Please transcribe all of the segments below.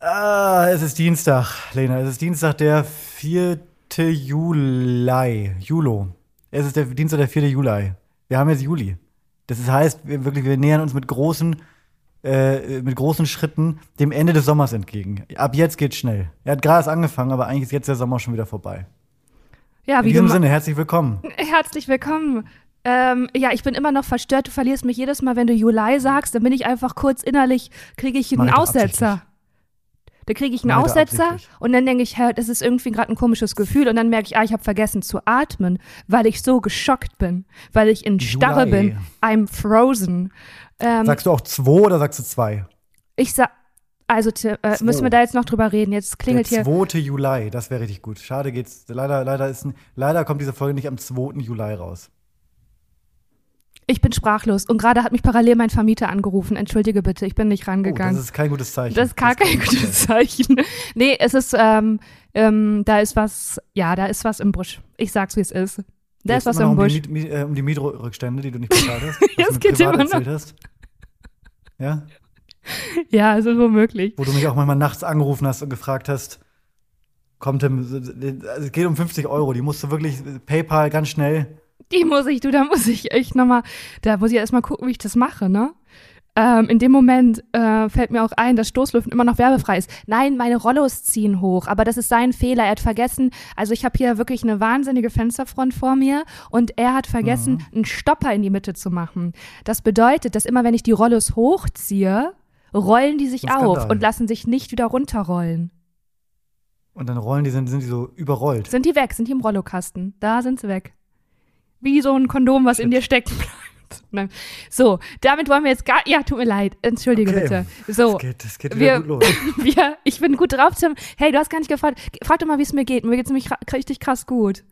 Ah, es ist Dienstag, Lena. Es ist Dienstag, der 4. Juli. Julo. Es ist der Dienstag, der 4. Juli. Wir haben jetzt Juli. Das heißt, wir, wirklich, wir nähern uns mit großen, äh, mit großen Schritten dem Ende des Sommers entgegen. Ab jetzt geht's schnell. Er hat gerade erst angefangen, aber eigentlich ist jetzt der Sommer schon wieder vorbei. Ja, In wie diesem du Sinne, herzlich willkommen. Herzlich willkommen. Ähm, ja, ich bin immer noch verstört. Du verlierst mich jedes Mal, wenn du Juli sagst. Dann bin ich einfach kurz innerlich, kriege ich einen Aussetzer. Da kriege ich einen doch Aussetzer und dann denke ich, hä, das ist irgendwie gerade ein komisches Gefühl und dann merke ich, ah, ich habe vergessen zu atmen, weil ich so geschockt bin, weil ich in Starre Juli. bin. I'm frozen. Ähm, Sagst du auch zwei oder sagst du zwei? ich sag, also äh, müssen wir da jetzt noch drüber reden? Jetzt klingelt der hier. 2. Juli, das wäre richtig gut. Schade geht's. Leider, leider, ist, leider kommt diese Folge nicht am 2. Juli raus. Ich bin sprachlos und gerade hat mich parallel mein Vermieter angerufen. Entschuldige bitte, ich bin nicht Oh, rangegangen. das ist kein gutes Zeichen. Das ist gar kein gutes Zeichen. Nee, es ist, ähm, ähm, da ist was, ja, da ist was im Busch. Ich sag's, wie es ist. Da Geht's ist was im um Busch. die, Miet, äh, um die Mietrückstände, die du nicht bezahlt hast. Ja, es geht immer noch. hast. Ja? Ja, es ist womöglich. Wo du mich auch manchmal nachts angerufen hast und gefragt hast, kommt dem, also es geht um 50 Euro, die musst du wirklich, PayPal ganz schnell. Die muss ich, du, da muss ich echt nochmal, da muss ich erstmal gucken, wie ich das mache, ne? Ähm, in dem Moment äh, fällt mir auch ein, dass Stoßlüften immer noch werbefrei ist. Nein, meine Rollos ziehen hoch, aber das ist sein Fehler. Er hat vergessen, also ich habe hier wirklich eine wahnsinnige Fensterfront vor mir und er hat vergessen, einen Stopper in die Mitte zu machen. Das bedeutet, dass immer wenn ich die Rollos hochziehe, rollen die sich auf und lassen sich nicht wieder runterrollen. Und dann rollen die, sind, sind die so überrollt. Sind die weg? Sind die im Rollokasten? Da sind sie weg. Wie so ein Kondom, was in dir stecken bleibt. So, damit wollen wir jetzt gar. Ja, tut mir leid. Entschuldige Okay. bitte. So, Das geht, das geht wieder wir, gut los. wir, ich bin gut drauf, Tim. Hey, du hast gar nicht gefragt. Frag doch mal, wie es mir geht. Mir geht's nämlich ra- richtig krass gut.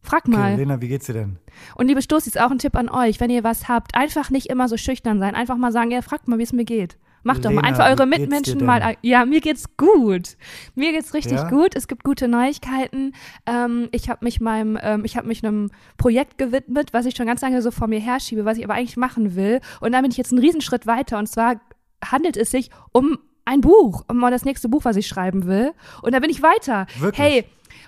Frag mal. Okay, Lena, wie geht's dir denn? Und liebe Stoßis, auch ein Tipp an euch. Wenn ihr was habt, einfach nicht immer so schüchtern sein. Einfach mal sagen, ja, fragt mal, wie es mir geht. Macht doch mal einfach eure Mitmenschen mal. an- Ja, mir geht's gut. Mir geht's richtig Ja? gut. Es gibt gute Neuigkeiten. Ähm, ich habe mich meinem, ähm, ich habe mich einem Projekt gewidmet, was ich schon ganz lange so vor mir herschiebe, was ich aber eigentlich machen will. Und da bin ich jetzt einen Riesenschritt weiter. Und zwar handelt es sich um ein Buch, um das nächste Buch, was ich schreiben will. Und da bin ich weiter. Wirklich? Hey,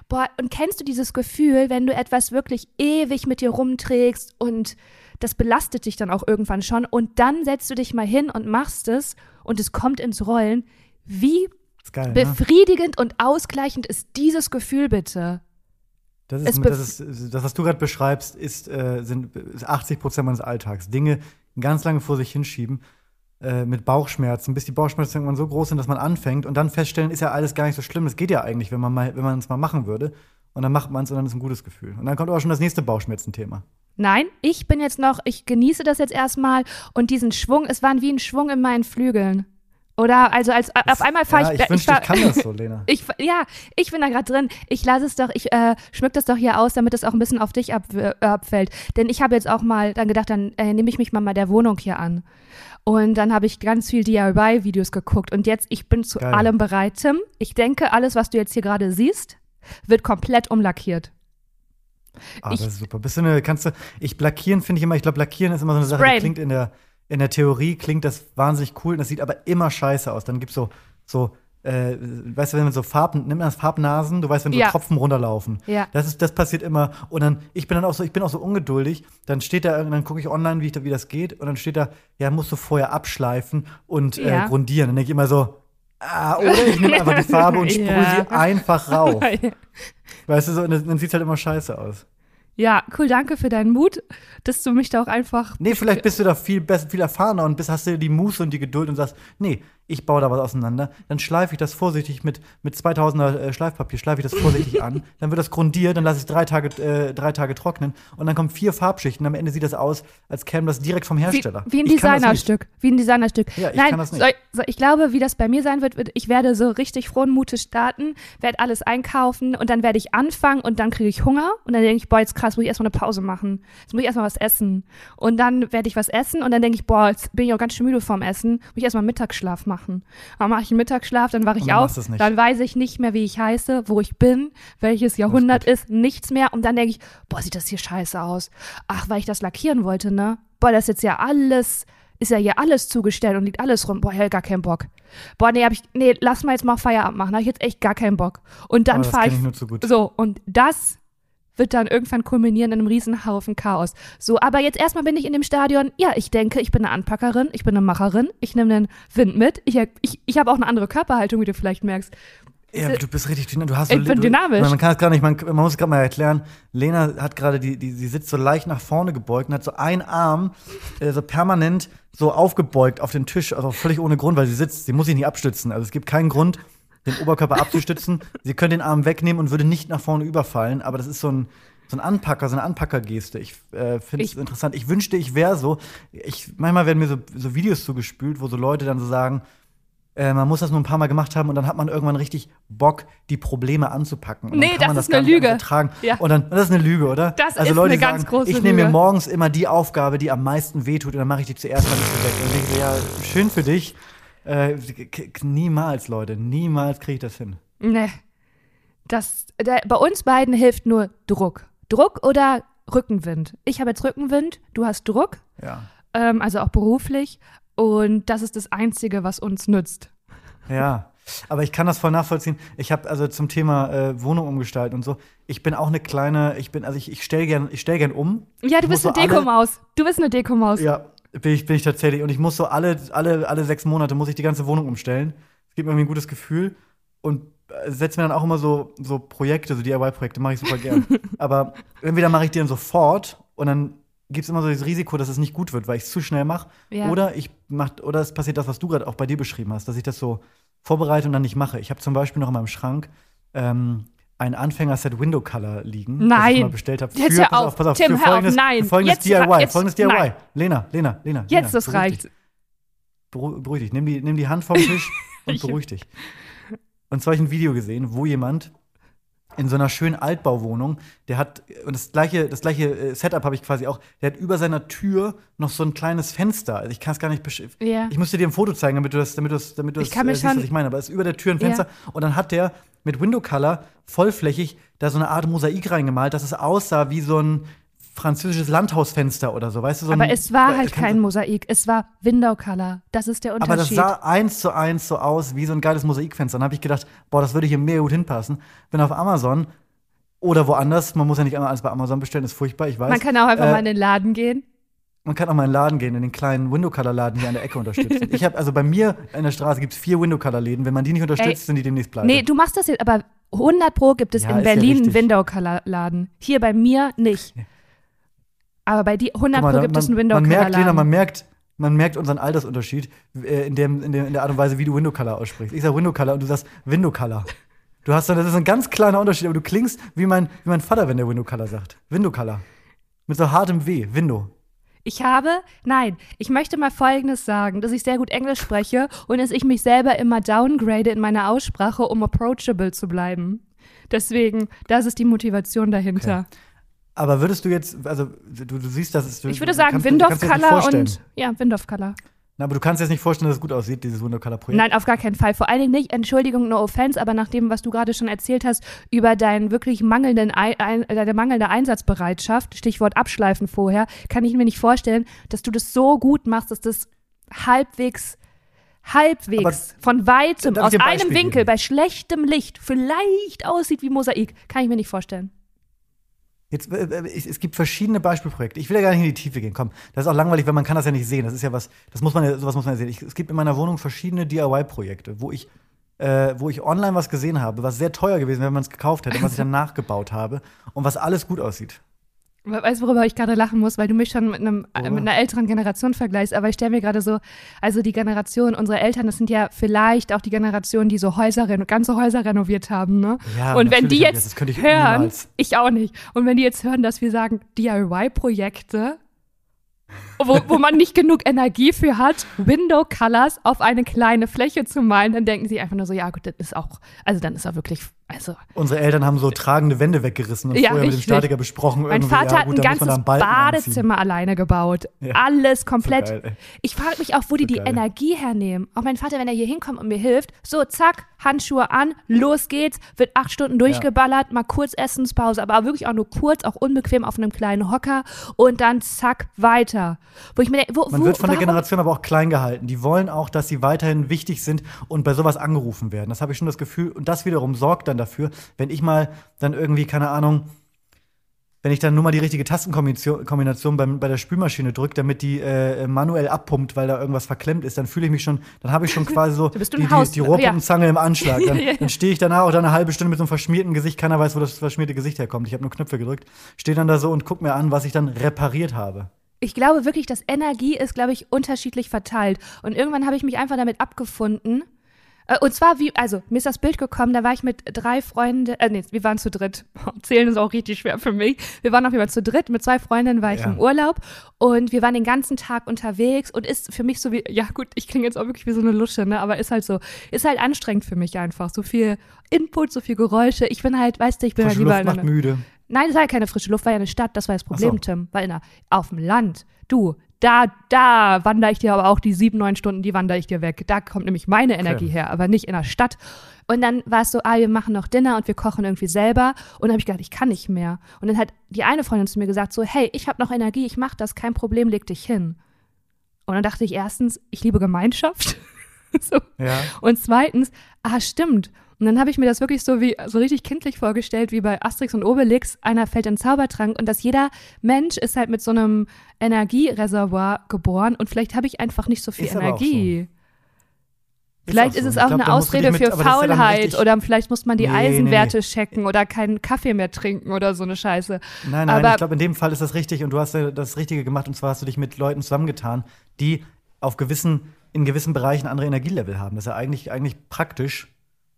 Boah, und kennst du dieses Gefühl, wenn du etwas wirklich ewig mit dir rumträgst und das belastet dich dann auch irgendwann schon und dann setzt du dich mal hin und machst es und es kommt ins Rollen. Wie geil, ne? befriedigend und ausgleichend ist dieses Gefühl bitte? Das Es ist, das, ist, das, was du gerade beschreibst, ist, äh, sind ist 80 Prozent meines Alltags. Dinge ganz lange vor sich hinschieben, äh, mit Bauchschmerzen, bis die Bauchschmerzen irgendwann so groß sind, dass man anfängt und dann feststellen, ist ja alles gar nicht so schlimm. Das geht ja eigentlich, wenn man mal, wenn man es mal machen würde. Und dann macht man es und dann ist ein gutes Gefühl. Und dann kommt aber schon das nächste Bauchschmerzenthema. Nein, ich bin jetzt noch, ich genieße das jetzt erstmal und diesen Schwung, es war wie ein Schwung in meinen Flügeln. Oder also als auf einmal fahre ja, ich, ich wünschte, fahr- ich kann das so, Lena. Ich, ja, ich bin da gerade drin. Ich lasse es doch, ich äh, schmück das doch hier aus, damit es auch ein bisschen auf dich ab, äh, abfällt. Denn ich habe jetzt auch mal dann gedacht, dann äh, nehme ich mich mal mal der Wohnung hier an. Und dann habe ich ganz viel DIY-Videos geguckt. Und jetzt, ich bin zu Geil. allem bereit, Tim. Ich denke, alles, was du jetzt hier gerade siehst, wird komplett umlackiert. Ah, Ich- das ist super. Bist du eine, kannst du, ich lackieren finde ich immer, ich glaube, lackieren ist immer so eine Sache, die Sprayen. klingt in der, in der Theorie, klingt das wahnsinnig cool, und das sieht aber immer scheiße aus. Dann gibt's so, so, äh, weißt du, wenn man so Farben, nimm das Farbnasen, du weißt, wenn so Ja. Tropfen runterlaufen. Ja. Das ist, das passiert immer. Und dann, ich bin dann auch so, ich bin auch so ungeduldig. Dann steht da, dann gucke ich online, wie, ich, da- wie das geht, und dann steht da, ja, musst du vorher abschleifen und äh, Ja. grundieren. Dann denke ich immer so, ah, oder ich nehme einfach die Farbe und sprühe Ja. sie einfach rauf. Weißt du, so, dann, dann sieht's halt immer scheiße aus. ja, cool, danke für deinen Mut, dass du mich da auch einfach. Nee, vielleicht bist du da viel besser, viel erfahrener und bist, hast du die Muße und die Geduld und sagst, nee, ich baue da was auseinander. Dann schleife ich das vorsichtig mit, mit 2000er äh, Schleifpapier, schleife ich das vorsichtig an. Dann wird das grundiert, dann lasse ich es drei Tage, äh, drei Tage trocknen und dann kommen vier Farbschichten. Am Ende sieht das aus, als käme das direkt vom Wie, Hersteller. wie ein das nicht. Designerstück. Wie ein Designerstück. Ja, ich Nein, kann das nicht. Soll, soll, ich glaube, wie das bei mir sein wird, wird, ich werde so richtig frohen Mutes starten, werde alles einkaufen und dann werde ich anfangen und dann kriege ich Hunger und dann denke ich, boah, jetzt krass, muss ich erstmal eine Pause machen. Jetzt muss ich erstmal was essen. Und dann werde ich was essen und dann denke ich, boah, jetzt bin ich auch ganz schön müde vorm Essen, muss ich erstmal Mittagsschlaf machen. Dann mache ich einen Mittagsschlaf, dann wache ich dann auf, dann weiß ich nicht mehr, wie ich heiße, wo ich bin, welches Jahrhundert ist, nichts mehr und dann denke ich, boah, sieht das hier scheiße aus. Ach, weil ich das lackieren wollte, ne? Boah, das ist jetzt ja alles ist ja hier alles zugestellt und liegt alles rum. Boah, hab gar keinen Bock. Boah, nee, hab ich, nee, lass mal jetzt mal Feierabend machen. Da hab ich jetzt echt gar keinen Bock. Und dann fahre ich, ich so, und das wird dann irgendwann kulminieren in einem Riesenhaufen Chaos. So, aber jetzt erstmal bin ich in dem Stadion, ja, ich denke, ich bin eine Anpackerin, ich bin eine Macherin, ich nehme den Wind mit, ich, ich, ich habe auch eine andere Körperhaltung, wie du vielleicht merkst. Ja, du bist richtig dynamisch. Du hast Ich so, bin du, dynamisch. Man, kann es gar nicht, man, man muss es gerade mal erklären. Lena hat gerade die, die, sie sitzt so leicht nach vorne gebeugt und hat so einen Arm äh, so permanent so aufgebeugt auf den Tisch, also völlig ohne Grund, weil sie sitzt. Sie muss sich nicht abstützen. Also es gibt keinen Grund, den Oberkörper abzustützen. Sie könnte den Arm wegnehmen und würde nicht nach vorne überfallen, aber das ist so ein so ein Anpacker, so eine Anpackergeste. Ich äh, finde es interessant. Ich wünschte, ich wäre so. Ich, manchmal werden mir so, so Videos zugespült, wo so Leute dann so sagen, äh, man muss das nur ein paar Mal gemacht haben und dann hat man irgendwann richtig Bock, die Probleme anzupacken. Und Nee, das man ist eine Lüge. Ja. Und dann, das ist eine Lüge, oder? Das also ist Leute eine ganz sagen, große ich nehme mir morgens immer die Aufgabe, die am meisten wehtut und dann mache ich die zuerst mal nicht so weg. Und ich denke, ja, schön für dich. Äh, niemals, Leute, niemals kriege ich das hin. Nee. Das, der, bei uns beiden hilft nur Druck. Druck oder Rückenwind. Ich habe jetzt Rückenwind, du hast Druck, Ja. ähm, also auch beruflich. Und das ist das Einzige, was uns nützt. Ja, aber ich kann das voll nachvollziehen. Ich habe also zum Thema äh, Wohnung umgestalten und so. Ich bin auch eine kleine, ich bin, also ich, ich stelle gern, ich stell gern um. Ja, du bist eine so Dekomaus. Du bist eine Dekomaus. Ja, bin ich, bin ich tatsächlich. Und ich muss so alle, alle, alle sechs Monate muss ich die ganze Wohnung umstellen. Es gibt mir irgendwie ein gutes Gefühl und äh, setze mir dann auch immer so, so Projekte, so DIY-Projekte, mache ich super gern. Aber entweder mache ich die dann sofort und dann gibt es immer so das Risiko, dass es nicht gut wird, weil ich es zu schnell mache. Ja. Oder ich mach, oder es passiert das, was du gerade auch bei dir beschrieben hast, dass ich das so vorbereite und dann nicht mache. Ich habe zum Beispiel noch in meinem Schrank ähm, ein Anfänger-Set Window Color liegen, das Nein. ich mal bestellt habe. Jetzt Für, hör auf. auf, pass auf, Tim, für hör auf. folgendes, Nein. für folgendes Jetzt DIY, jetzt- folgendes DIY. nein. Lena, Lena, Lena. Jetzt Lena, ist beruhig dich. reicht. Beru- Beruhig dich. Nimm die, nimm die Hand vom Tisch und beruhig dich. Und zwar habe ich ein Video gesehen, wo jemand in so einer schönen Altbauwohnung, der hat, und das gleiche, das gleiche äh, Setup habe ich quasi auch, der hat über seiner Tür noch so ein kleines Fenster. Also ich kann es gar nicht besch- Ja. Ich müsste dir ein Foto zeigen, damit du das, damit du das, damit du Ich das kann mir äh, siehst, was ich meine. Aber es ist über der Tür ein. Fenster. Und dann hat der mit Window Color vollflächig da so eine Art Mosaik reingemalt, dass es aussah wie so ein französisches Landhausfenster oder so, weißt du? So Aber ein, es war halt kein Mosaik, es war Window Color. Das ist der aber das Unterschied. sah eins zu eins so aus wie so ein geiles Mosaikfenster. Dann habe ich gedacht, boah, das würde hier mega gut hinpassen. Bin auf Amazon oder woanders. Man muss ja nicht immer alles bei Amazon bestellen, ist furchtbar, ich weiß. Man kann auch einfach Äh, mal in den Laden gehen. man kann auch mal in den Laden gehen, in den kleinen Window-Color-Laden hier an der Ecke unterstützen. ich habe also bei mir in der Straße gibt es vier Window-Color-Läden. Wenn man die nicht unterstützt, Ey, sind die demnächst pleite. Nee, du machst das jetzt, aber 100 Pro gibt es Ja, in ist ja Berlin einen richtig. Window Color Laden. Hier bei mir nicht. Aber bei dir 100 Guck mal, Pro gibt es einen man, Window man Color merkt, Lena, man merkt, man merkt unseren Altersunterschied äh, in, dem, in, dem, in der Art und Weise, wie du Window Color aussprichst. Ich sag Window Color und du sagst Window Color. Du hast dann, das ist ein ganz kleiner Unterschied, aber du klingst wie mein, wie mein Vater, wenn der Window Color sagt. Window Color. Mit so hartem W. Window. Ich habe, nein, ich möchte mal Folgendes sagen, dass ich sehr gut Englisch spreche und dass ich mich selber immer downgrade in meiner Aussprache, um approachable zu bleiben. Deswegen, das ist die Motivation dahinter. Aber würdest du jetzt, also du, du siehst, dass es. Ich würde sagen kannst, nicht Color und ja, Window Color. Na, aber du kannst jetzt nicht vorstellen, dass es gut aussieht, dieses Window Color Projekt. Nein, auf gar keinen Fall. Vor allen Dingen nicht, Entschuldigung, no offense, aber nach dem, was du gerade schon erzählt hast, über deinen wirklich mangelnden Ei- ein, deine mangelnde Einsatzbereitschaft, Stichwort Abschleifen vorher, kann ich mir nicht vorstellen, dass du das so gut machst, dass das halbwegs, halbwegs von weitem, aus ein einem Winkel, geben? bei schlechtem Licht, vielleicht aussieht wie Mosaik. Kann ich mir nicht vorstellen. Jetzt, äh, äh, es, gibt verschiedene Beispielprojekte. Ich will ja gar nicht in die Tiefe gehen. Komm, das ist auch langweilig, weil man kann das ja nicht sehen. Das ist ja was, das muss man ja, sowas muss man ja sehen. Ich, es gibt in meiner Wohnung verschiedene DIY-Projekte, wo ich, äh, wo ich online was gesehen habe, was sehr teuer gewesen wäre, wenn man es gekauft hätte, und was ich dann nachgebaut habe und was alles gut aussieht. Weißt du, worüber ich gerade lachen muss, weil du mich schon mit, einem, Worüber? mit einer älteren Generation vergleichst, aber ich stelle mir gerade so, also die Generation unserer Eltern, das sind ja vielleicht auch die Generation, die so Häuser, ganze Häuser renoviert haben, ne? Ja, Und wenn die jetzt ich hören, niemals. ich auch nicht, und wenn die jetzt hören, dass wir sagen DIY-Projekte, wo, wo man nicht genug Energie für hat, Window Colors auf eine kleine Fläche zu malen, dann denken sie einfach nur so, ja gut, das ist auch, also dann ist auch wirklich, also Unsere Eltern haben so tragende Wände weggerissen und Ja, vorher mit dem richtig. Statiker besprochen. Mein Vater ja, hat gut, ein ganzes. Badezimmer alleine gebaut. Ja. Alles komplett. So geil, ich frage mich auch, wo die So die geil. Energie hernehmen. Auch mein Vater, wenn er hier hinkommt und mir hilft, so zack, Handschuhe an, los geht's, wird acht Stunden durchgeballert, mal kurz Essenspause, aber wirklich auch nur kurz, auch unbequem auf einem kleinen Hocker und dann zack, weiter. Wo ich mir denke, wo, Man wo, wird von der warum- Generation aber auch klein gehalten. Die wollen auch, dass sie weiterhin wichtig sind und bei sowas angerufen werden. Das habe ich schon das Gefühl. Und das wiederum sorgt dann dafür, wenn ich mal dann irgendwie, keine Ahnung, wenn ich dann nur mal die richtige Tastenkombination Kombination beim, bei der Spülmaschine drücke, damit die äh, manuell abpumpt, weil da irgendwas verklemmt ist, dann fühle ich mich schon, dann habe ich schon quasi so die, die, die Rohrpuppenzange im Anschlag. Dann, Ja, ja, ja. dann stehe ich danach auch dann eine halbe Stunde mit so einem verschmierten Gesicht, keiner weiß, wo das verschmierte Gesicht herkommt. Ich habe nur Knöpfe gedrückt, stehe dann da so und guck mir an, was ich dann repariert habe. Ich glaube wirklich, dass Energie ist, glaube ich, unterschiedlich verteilt. Und irgendwann habe ich mich einfach damit abgefunden. Äh, Und zwar wie, also mir ist das Bild gekommen, da war ich mit drei Freunden, äh, nee, wir waren zu dritt. Zählen ist auch richtig schwer für mich. Wir waren auf jeden Fall zu dritt, mit zwei Freundinnen war ich Ja. im Urlaub und wir waren den ganzen Tag unterwegs und ist für mich so wie, ja gut, ich klinge jetzt auch wirklich wie so eine Lusche, ne, aber ist halt so, ist halt anstrengend für mich einfach. So viel Input, so viel Geräusche. Ich bin halt, weißt du, ich bin Frische halt lieber Luft macht müde. Nein, es war ja keine frische Luft, war ja eine Stadt, das war das Problem, so. Tim. War in der, auf dem Land. Du, da, da wandere ich dir aber auch die sieben, neun Stunden, die wandere ich dir weg. Da kommt nämlich meine Energie her, aber nicht in der Stadt. Und dann war es so, ah, wir machen noch Dinner und wir kochen irgendwie selber. Und dann habe ich gedacht, ich kann nicht mehr. Und dann hat die eine Freundin zu mir gesagt, so, hey, ich habe noch Energie, ich mache das, kein Problem, leg dich hin. Und dann dachte ich erstens, ich liebe Gemeinschaft. so. Ja. Und zweitens, ah, stimmt. Und dann habe ich mir das wirklich so wie so richtig kindlich vorgestellt, wie bei Asterix und Obelix, einer fällt in den Zaubertrank und dass jeder Mensch ist halt mit so einem Energiereservoir geboren und vielleicht habe ich einfach nicht so viel Ist Energie. Vielleicht auch ist so. es auch glaub, eine Ausrede mit- für Faulheit oder vielleicht muss man die Nee, nee, Eisenwerte nee. checken oder keinen Kaffee mehr trinken oder so eine Scheiße. Nein, nein, Aber- ich glaube, in dem Fall ist das richtig und du hast das Richtige gemacht und zwar hast du dich mit Leuten zusammengetan, die auf gewissen, in gewissen Bereichen andere Energielevel haben. Das ist ja eigentlich, eigentlich praktisch,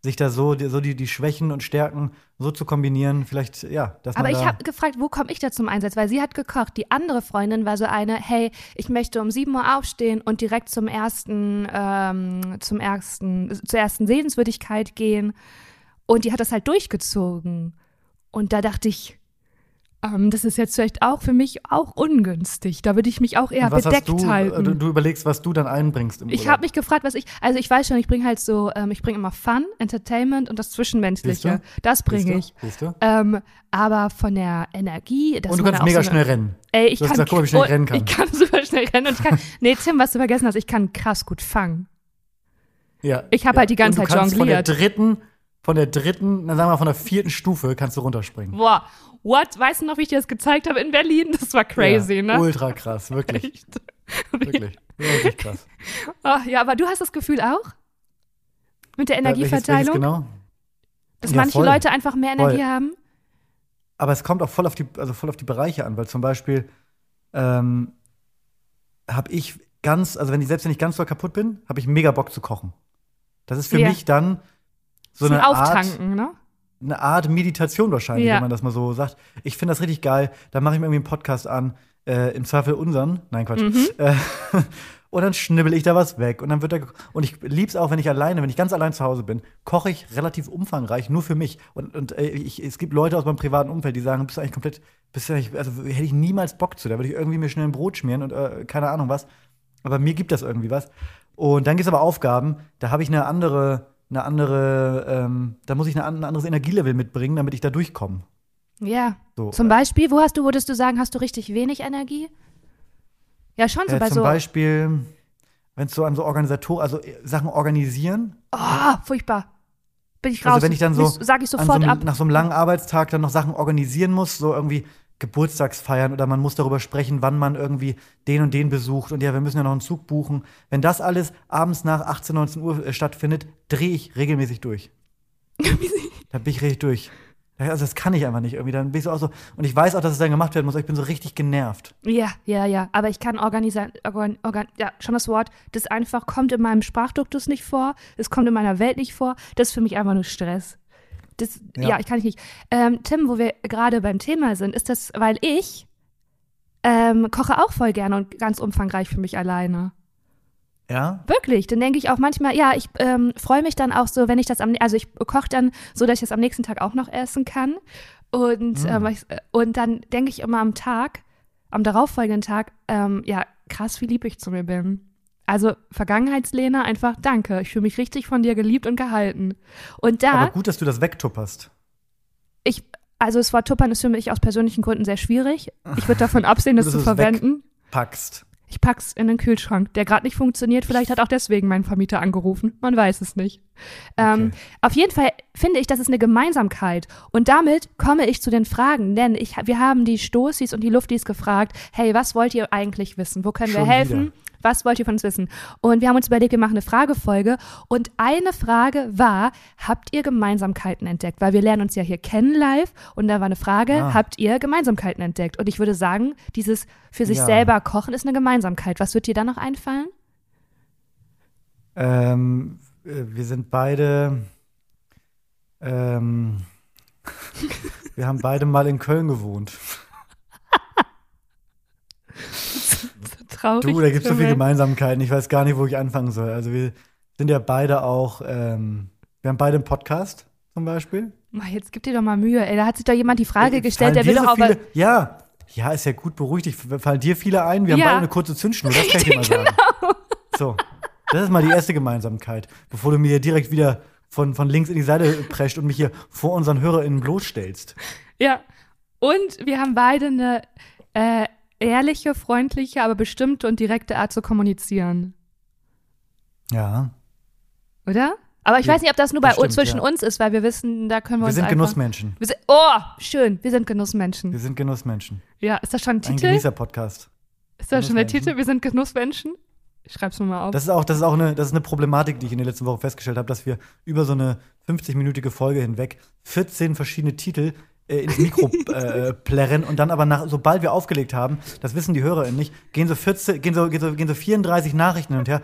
sich da so, die- so die, die Schwächen und Stärken so zu kombinieren. Vielleicht, ja, dass Aber ich habe gefragt, wo komme ich da zum Einsatz? Weil sie hat gekocht. Die andere Freundin war so eine, hey, ich möchte um 7 Uhr aufstehen und direkt zum ersten, ähm, zum ersten, zur ersten Sehenswürdigkeit gehen. Und die hat das halt durchgezogen. Und da dachte ich, ähm, das ist jetzt vielleicht auch für mich auch ungünstig. Da würde ich mich auch eher bedeckt hast du, halten. äh, du, du überlegst, was du dann einbringst im Ich habe mich gefragt, was ich, also ich weiß schon, ich bringe halt so, ähm, ich bringe immer Fun, Entertainment und das Zwischenmenschliche. Das bringe ich. Siehst du? Ähm, aber von der Energie, das Und du kannst mega so eine, schnell rennen. Ey, ich kann, gesagt, guck schnell ich rennen kann. Ich kann super schnell rennen und ich kann. nee, Tim, was du vergessen hast, ich kann krass gut fangen. Ja. Ich hab ja. halt die ganze Zeit kannst Von der jongliert. dritten, von der dritten, na sagen wir mal, von der vierten Stufe kannst du runterspringen. Boah, what? Weißt du noch, wie ich dir das gezeigt habe in Berlin? Das war crazy, ja, ne? Ultra krass, wirklich. Echt. Wirklich. Wirklich krass. Ah, ja, aber du hast das Gefühl auch? Mit der Welches- welches Energieverteilung? genau? Dass Ja, manche voll. Leute einfach mehr Energie Voll. haben? Aber es kommt auch voll auf die, also voll auf die Bereiche an, weil zum Beispiel ähm, habe ich ganz, also wenn ich selbst wenn ich ganz doll kaputt bin, habe ich mega Bock zu kochen. Das ist für Ja. mich dann so eine Art, Auftanken, ne? Eine Art Meditation wahrscheinlich, Ja. wenn man das mal so sagt. Ich finde das richtig geil. Da mache ich mir irgendwie einen Podcast an, äh, im Zweifel unseren. Nein, Quatsch. Mhm. Äh, und dann schnibbel ich da was weg und dann wird da und ich lieb's auch, wenn ich alleine, wenn ich ganz allein zu Hause bin, koche ich relativ umfangreich nur für mich und, und äh, ich, es gibt Leute aus meinem privaten Umfeld, die sagen, bist du eigentlich komplett, bist du eigentlich, also hätte ich niemals Bock zu, da würde ich irgendwie mir schnell ein Brot schmieren und äh, keine Ahnung was. Aber mir gibt das irgendwie was. Und dann gibt es aber Aufgaben, da habe ich eine andere, eine andere, ähm, da muss ich eine, ein anderes Energielevel mitbringen, damit ich da durchkomme. Ja. So, Zum äh, Beispiel, wo hast du, würdest du sagen, hast du richtig wenig Energie? Ja, schon so äh, bei zum so. Beispiel, wenn es so an so Organisator, also äh, Sachen organisieren, Oh, furchtbar. Bin ich raus. Also wenn ich dann so Sag ich so sofort einem, ab. nach so einem langen Arbeitstag dann noch Sachen organisieren muss, so irgendwie Geburtstagsfeiern oder man muss darüber sprechen, wann man irgendwie den und den besucht und ja, wir müssen ja noch einen Zug buchen. Wenn das alles abends nach 18, 19 Uhr äh, stattfindet, drehe ich regelmäßig durch. da bin ich richtig durch. Also das kann ich einfach nicht irgendwie. Dann bin ich so auch so. Und ich weiß auch, dass es dann gemacht werden muss, aber ich bin so richtig genervt. Ja, ja, ja. Aber ich kann organisieren, organ, organ, ja, schon das Wort. Das einfach kommt in meinem Sprachduktus nicht vor. Es kommt in meiner Welt nicht vor. Das ist für mich einfach nur Stress. Das, ja. Ja. ich kann ich nicht. Ähm, Tim, wo wir gerade beim Thema sind, ist das, weil ich ähm, koche auch voll gerne und ganz umfangreich für mich alleine. Ja? Wirklich, dann denke ich auch manchmal, ja, ich ähm, freue mich dann auch so, wenn ich das am, also ich koche dann so, dass ich das am nächsten Tag auch noch essen kann. Und, Mm. ähm, ich, und dann denke ich immer am Tag, am darauffolgenden Tag, ähm, ja, krass, wie lieb ich zu mir bin. Also Vergangenheitslena, einfach danke. Ich fühle mich richtig von dir geliebt und gehalten. Und da, Aber gut, dass du das wegtupperst. ich, also das Wort Tuppern ist für mich aus persönlichen Gründen sehr schwierig. Ich würde davon absehen, das zu verwenden. Packst. Ich pack's in den Kühlschrank, der gerade nicht funktioniert. Vielleicht hat auch deswegen mein Vermieter angerufen. Man weiß es nicht. Ähm, auf jeden Fall finde ich, das ist eine Gemeinsamkeit. Und damit komme ich zu den Fragen. Denn ich, wir haben die Stoßis und die Luftis gefragt, hey, was wollt ihr eigentlich wissen? Wo können Schon wir helfen? wieder. Was wollt ihr von uns wissen? Und wir haben uns überlegt, wir machen eine Fragefolge. Und eine Frage war, habt ihr Gemeinsamkeiten entdeckt? Weil wir lernen uns ja hier kennen live. Und da war eine Frage, Ah. habt ihr Gemeinsamkeiten entdeckt? Und ich würde sagen, dieses für sich Ja. selber kochen ist eine Gemeinsamkeit. Was wird dir da noch einfallen? Ähm, äh, wir sind beide. Ähm, wir haben beide mal in Köln gewohnt. Traurig. Du, da gibt es so viele. Gemeinsamkeiten. Ich weiß gar nicht, wo ich anfangen soll. Also wir sind ja beide auch. Ähm, wir haben beide einen Podcast zum Beispiel. Jetzt gib dir doch mal Mühe, ey. Da hat sich doch jemand die Frage Äh, gestellt, der will doch so auch. viele, Ja, ja, ist ja gut beruhigt. Ich, fallen dir viele ein? Wir haben Ja. beide eine kurze Zündschnur, das kann ich dir mal sagen. Genau. So, das ist mal die erste Gemeinsamkeit, bevor du mir direkt wieder von, von links in die Seite prescht und mich hier vor unseren HörerInnen bloßstellst. Ja. Und wir haben beide eine äh, ehrliche, freundliche, aber bestimmte und direkte Art zu kommunizieren. Ja, Oder? Aber ich Ja, weiß nicht, ob das nur bei das stimmt, zwischen ja. uns ist, weil wir wissen, da können wir, wir uns sind einfach, Genussmenschen. Wir sind, oh, schön. Wir sind Genussmenschen. Wir sind Genussmenschen. Ja, ist das schon ein Ein Titel? Genießer-Podcast. Ist das schon der. Titel? Wir sind Genussmenschen? Ich schreib's mir mal auf. Das ist auch, das ist auch eine, das ist eine Problematik, die ich in der letzten Woche festgestellt habe, dass wir über so eine 50-minütige Folge hinweg 14 verschiedene Titel äh, ins Mikro äh, plärren und dann aber nach, sobald wir aufgelegt haben, das wissen die HörerInnen nicht, gehen so 14, gehen so, gehen so, gehen so 34 Nachrichten hin und her.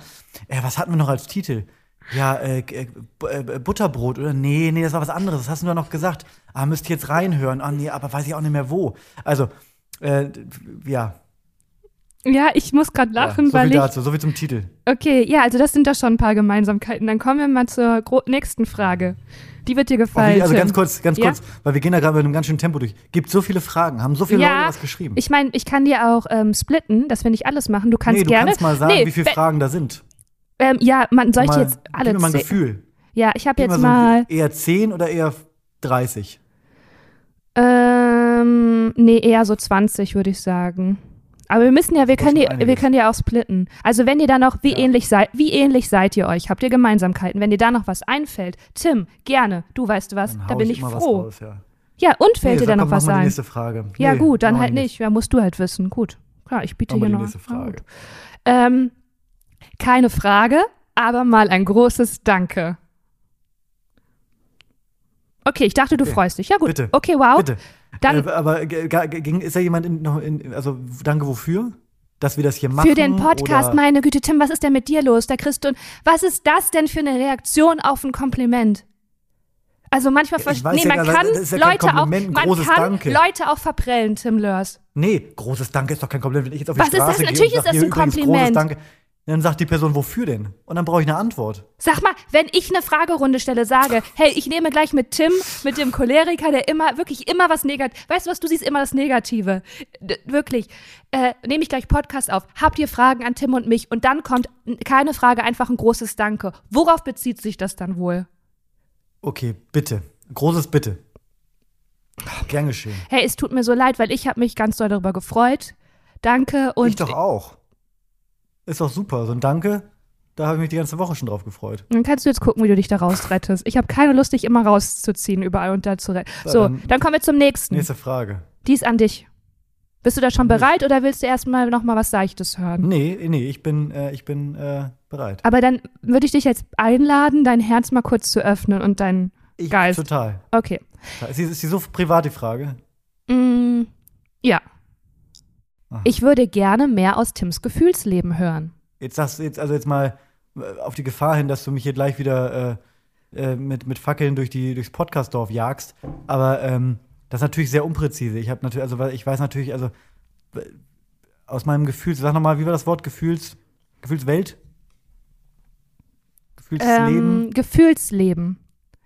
Äh, was hatten wir noch als Titel? Ja, äh, äh, äh, Butterbrot oder nee, nee, das war was anderes. Das hast du da noch gesagt. Ah, müsst ihr jetzt reinhören. Ah, nee, aber weiß ich auch nicht mehr wo. Also, äh, ja, ja, ich muss gerade lachen, ja, so weil ich. dazu, so viel zum Titel. Okay, ja, also das sind doch schon ein paar Gemeinsamkeiten. Dann kommen wir mal zur nächsten Frage. Die wird dir gefallen. also Tim. ganz kurz, ganz Ja? kurz, weil wir gehen da gerade mit einem ganz schönen Tempo durch. Gibt so viele Fragen, haben so viele Ja, Leute was geschrieben. Ich meine, ich kann dir auch ähm, splitten, dass wir nicht alles machen. Du kannst nee, du gerne. kannst mal sagen, Nee, wie viele Fragen da sind. Ähm, ja, man, soll ich mal, jetzt alle gib mir mal ein zäh- Gefühl. Ja, ich habe jetzt mal so mal. eher 10 oder eher 30? Ähm, nee, eher so 20, würde ich sagen. Aber wir müssen ja, wir können, die, wir können ja auch splitten. Also wenn ihr da noch, wie Ja. ähnlich seid, wie ähnlich seid ihr euch? Habt ihr Gemeinsamkeiten? Wenn dir da noch was einfällt, Tim, gerne, du weißt was, Dann da bin ich ich was froh. raus, ja. Ja, und fällt Nee, dir da noch was ein? nächste Frage. Ja, Nee, gut, dann halt nicht. Ja, musst du halt wissen. Gut. Klar, ich biete hier noch. nächste Frage. Ähm, keine Frage, aber mal ein großes Danke. Okay, ich dachte, du Okay. freust dich. Ja, gut. Bitte. Okay, wow. Bitte. Dann äh, aber ging, ist da jemand in, noch in, also danke wofür? Dass wir das hier machen? für den Podcast, oder? meine Güte, Tim, was ist denn mit dir los? Der Christ und was ist das denn für eine Reaktion auf ein Kompliment? Also manchmal nee, ja man gar- kann ja Leute auch man kann Danke. Leute auch verprellen, Tim Lörs. Nee, großes Danke ist doch kein Kompliment. Wenn ich jetzt auf die Was ist das? Straße Natürlich ist das ein Kompliment. Dann sagt die Person, wofür denn? Und dann brauche ich eine Antwort. Sag mal, wenn ich eine Fragerunde stelle, sage, hey, ich nehme gleich mit Tim, mit dem Choleriker, der immer, wirklich immer was Negatives, weißt du was, du siehst immer das Negative. D wirklich, äh, nehme ich gleich Podcast auf. Habt ihr Fragen an Tim und mich? Und dann kommt keine Frage, einfach ein großes Danke. Worauf bezieht sich das dann wohl? Okay, bitte. Großes Bitte. Gern geschehen. Hey, es tut mir so leid, weil ich habe mich ganz doll darüber gefreut. Danke und ich doch auch. Ist doch super. So ein Danke, da habe ich mich die ganze Woche schon drauf gefreut. dann kannst du jetzt gucken, wie du dich da rausrettest. Ich habe keine Lust, dich immer rauszuziehen, überall und da zu retten. So, So, dann- dann kommen wir zum nächsten. Nächste Frage. Die ist an dich. Bist du da schon mich. bereit oder willst du erstmal noch mal was Seichtes hören? Nee, nee, ich bin, äh, ich bin äh, bereit. Aber dann würde ich dich jetzt einladen, dein Herz mal kurz zu öffnen und dein. Ich, Geist. Total. Okay. Ist die, ist die so privat, die Frage? Mm, ja. Aha. Ich würde gerne mehr aus Tims Gefühlsleben hören. Jetzt sagst du jetzt, also jetzt mal äh, auf die Gefahr hin, dass du mich hier gleich wieder äh, äh, mit, mit Fackeln durch die, durchs Podcastdorf jagst. Aber ähm, das ist natürlich sehr unpräzise. Ich habe natürlich, also ich weiß natürlich, also aus meinem Gefühl, sag nochmal, wie war das Wort? Gefühls, Gefühlswelt? Gefühlsleben? Ähm, Gefühlsleben.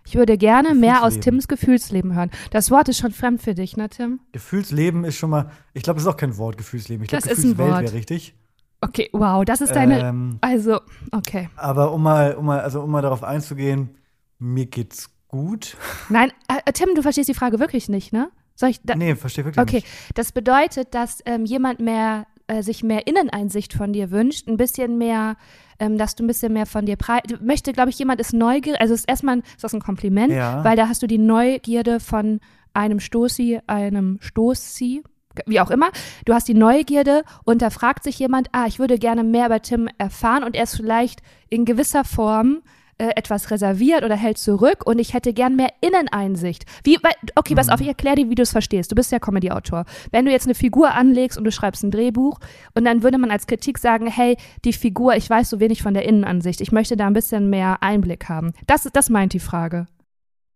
Ich würde gerne mehr aus. Tims Gefühlsleben hören. Das Wort ist schon fremd für dich, ne, Tim? Gefühlsleben ist schon mal, ich glaube, das ist auch kein Wort, Gefühlsleben. Ich glaube, Das ist ein Gefühlswelt Wort. wäre richtig. Okay, wow, das ist deine. Ähm, also, okay. aber um mal, um mal, also um mal darauf einzugehen, mir geht's gut. Nein, äh, Tim, du verstehst die Frage wirklich nicht, ne? Soll ich. Da, nee, verstehe wirklich Okay, nicht. das bedeutet, dass ähm, jemand mehr äh, sich mehr Inneneinsicht von dir wünscht, ein bisschen mehr, ähm, dass du ein bisschen mehr von dir preis. Möchte, glaube ich, jemand ist neugierig. Also ist erstmal ist das ein Kompliment, Ja. weil da hast du die Neugierde von einem Stoßi, einem Stoßi, wie auch immer. Du hast die Neugierde und da fragt sich jemand, ah, ich würde gerne mehr über Tim erfahren und er ist vielleicht in gewisser Form äh, etwas reserviert oder hält zurück und ich hätte gern mehr Inneneinsicht. Wie, okay, pass auf, ich erkläre dir, wie du es verstehst. Du bist ja Comedy-Autor. Wenn du jetzt eine Figur anlegst und du schreibst ein Drehbuch und dann würde man als Kritik sagen, hey, die Figur, ich weiß so wenig von der Innenansicht. Ich möchte da ein bisschen mehr Einblick haben. Das, das meint die Frage.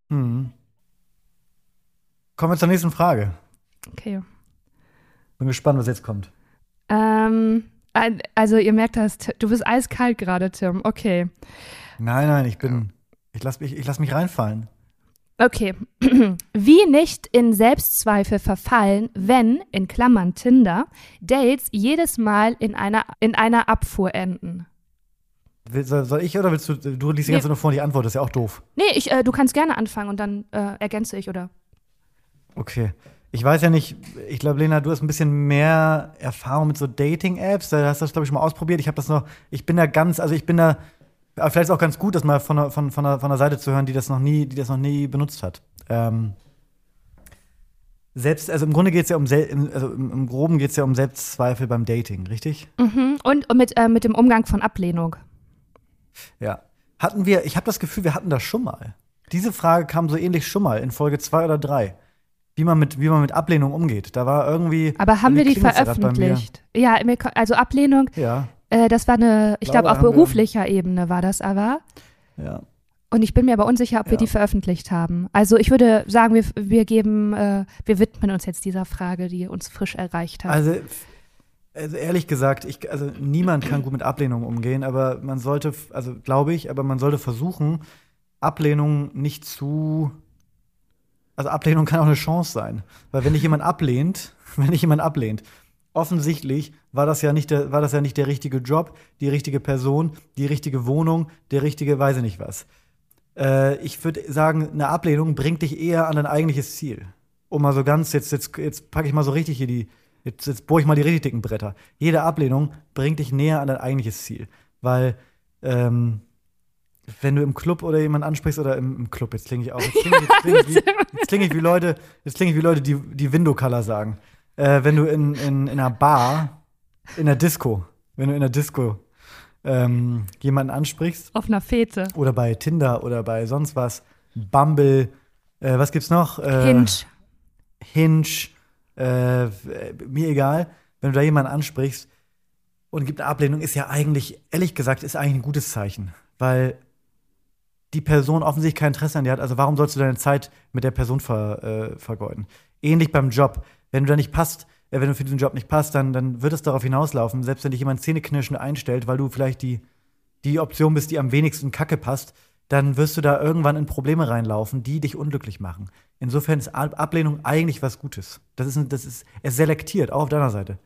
Mhm. Kommen wir zur nächsten Frage. Okay. Bin gespannt, was jetzt kommt. Ähm, also ihr merkt das, du bist eiskalt gerade, Tim. Okay. Nein, nein, ich bin. Ich lass mich, ich lass mich reinfallen. Okay. Wie nicht in Selbstzweifel verfallen, wenn, in Klammern Tinder, Dates jedes Mal in einer, in einer Abfuhr enden? Soll, soll ich oder willst du? Du liest die Nee. ganze Zeit nur vor und die Antwort ist ja auch doof. Nee, ich, äh, du kannst gerne anfangen und dann äh, ergänze ich, oder? Okay. Ich weiß ja nicht, ich glaube, Lena, du hast ein bisschen mehr Erfahrung mit so Dating-Apps. Da hast du das, glaube ich, schon mal ausprobiert. Ich habe das noch, ich bin da ganz, also ich bin da, aber vielleicht ist auch ganz gut, das mal von, der- von, von, der, von der Seite zu hören, die das noch nie, die das noch nie benutzt hat. Ähm, selbst, also im Grunde geht es ja um, also im, im Groben geht es ja um Selbstzweifel beim Dating, richtig? Mhm. Und, und mit, äh, mit dem Umgang von Ablehnung. Ja. Hatten wir, ich habe das Gefühl, wir hatten das schon mal. Diese Frage kam so ähnlich schon mal in Folge zwei oder drei. Wie man mit, wie man mit Ablehnung umgeht. Da war irgendwie. Aber haben wir die veröffentlicht? Ja, also Ablehnung, Ja, äh, das war eine, ich Glaube, auf haben wir- beruflicher Ebene war das aber. ja. Und ich bin mir aber unsicher, ob wir Ja. die veröffentlicht haben. Also ich würde sagen, wir, wir geben, äh, wir widmen uns jetzt dieser Frage, die uns frisch erreicht hat. Also, also ehrlich gesagt, ich, also niemand kann gut mit Ablehnung umgehen, aber man sollte, also glaube ich, aber man sollte versuchen, Ablehnung nicht zu. Also Ablehnung kann auch eine Chance sein. Weil wenn dich jemand ablehnt, wenn dich jemand ablehnt, offensichtlich war das ja nicht der, war das ja nicht der richtige Job, die richtige Person, die richtige Wohnung, der richtige, weiß ich nicht was. Äh, ich würde sagen, eine Ablehnung bringt dich eher an dein eigentliches Ziel. Um mal so ganz, jetzt, jetzt, jetzt packe ich mal so richtig hier die, jetzt, jetzt bohre ich mal die richtig dicken Bretter. Jede Ablehnung bringt dich näher an dein eigentliches Ziel. Weil, ähm, wenn du im Club oder jemanden ansprichst oder im, im Club, jetzt klinge ich auch, jetzt klinge klinge ich, jetzt klinge ich wie Leute, jetzt klinge ich wie Leute, die, die Window Color sagen. Äh, wenn du in, in, in einer Bar, in einer Disco, wenn du in einer Disco ähm, jemanden ansprichst, auf einer Fete. oder bei Tinder oder bei sonst was, Bumble, äh, was gibt's noch? Äh, Hinge. Hinge, äh, mir egal, wenn du da jemanden ansprichst und gibt eine Ablehnung, ist ja eigentlich, ehrlich gesagt, ist eigentlich ein gutes Zeichen, weil die Person offensichtlich kein Interesse an dir hat. Also warum sollst du deine Zeit mit der Person ver, äh, vergeuden? Ähnlich beim Job. Wenn du da nicht passt, wenn du für diesen Job nicht passt, dann, dann wird es darauf hinauslaufen, selbst wenn dich jemand zähneknirschend einstellt, weil du vielleicht die, die Option bist, die am wenigsten Kacke passt, dann wirst du da irgendwann in Probleme reinlaufen, die dich unglücklich machen. Insofern ist Ab- Ablehnung eigentlich was Gutes. Das ist, das ist, es selektiert, auch auf deiner Seite.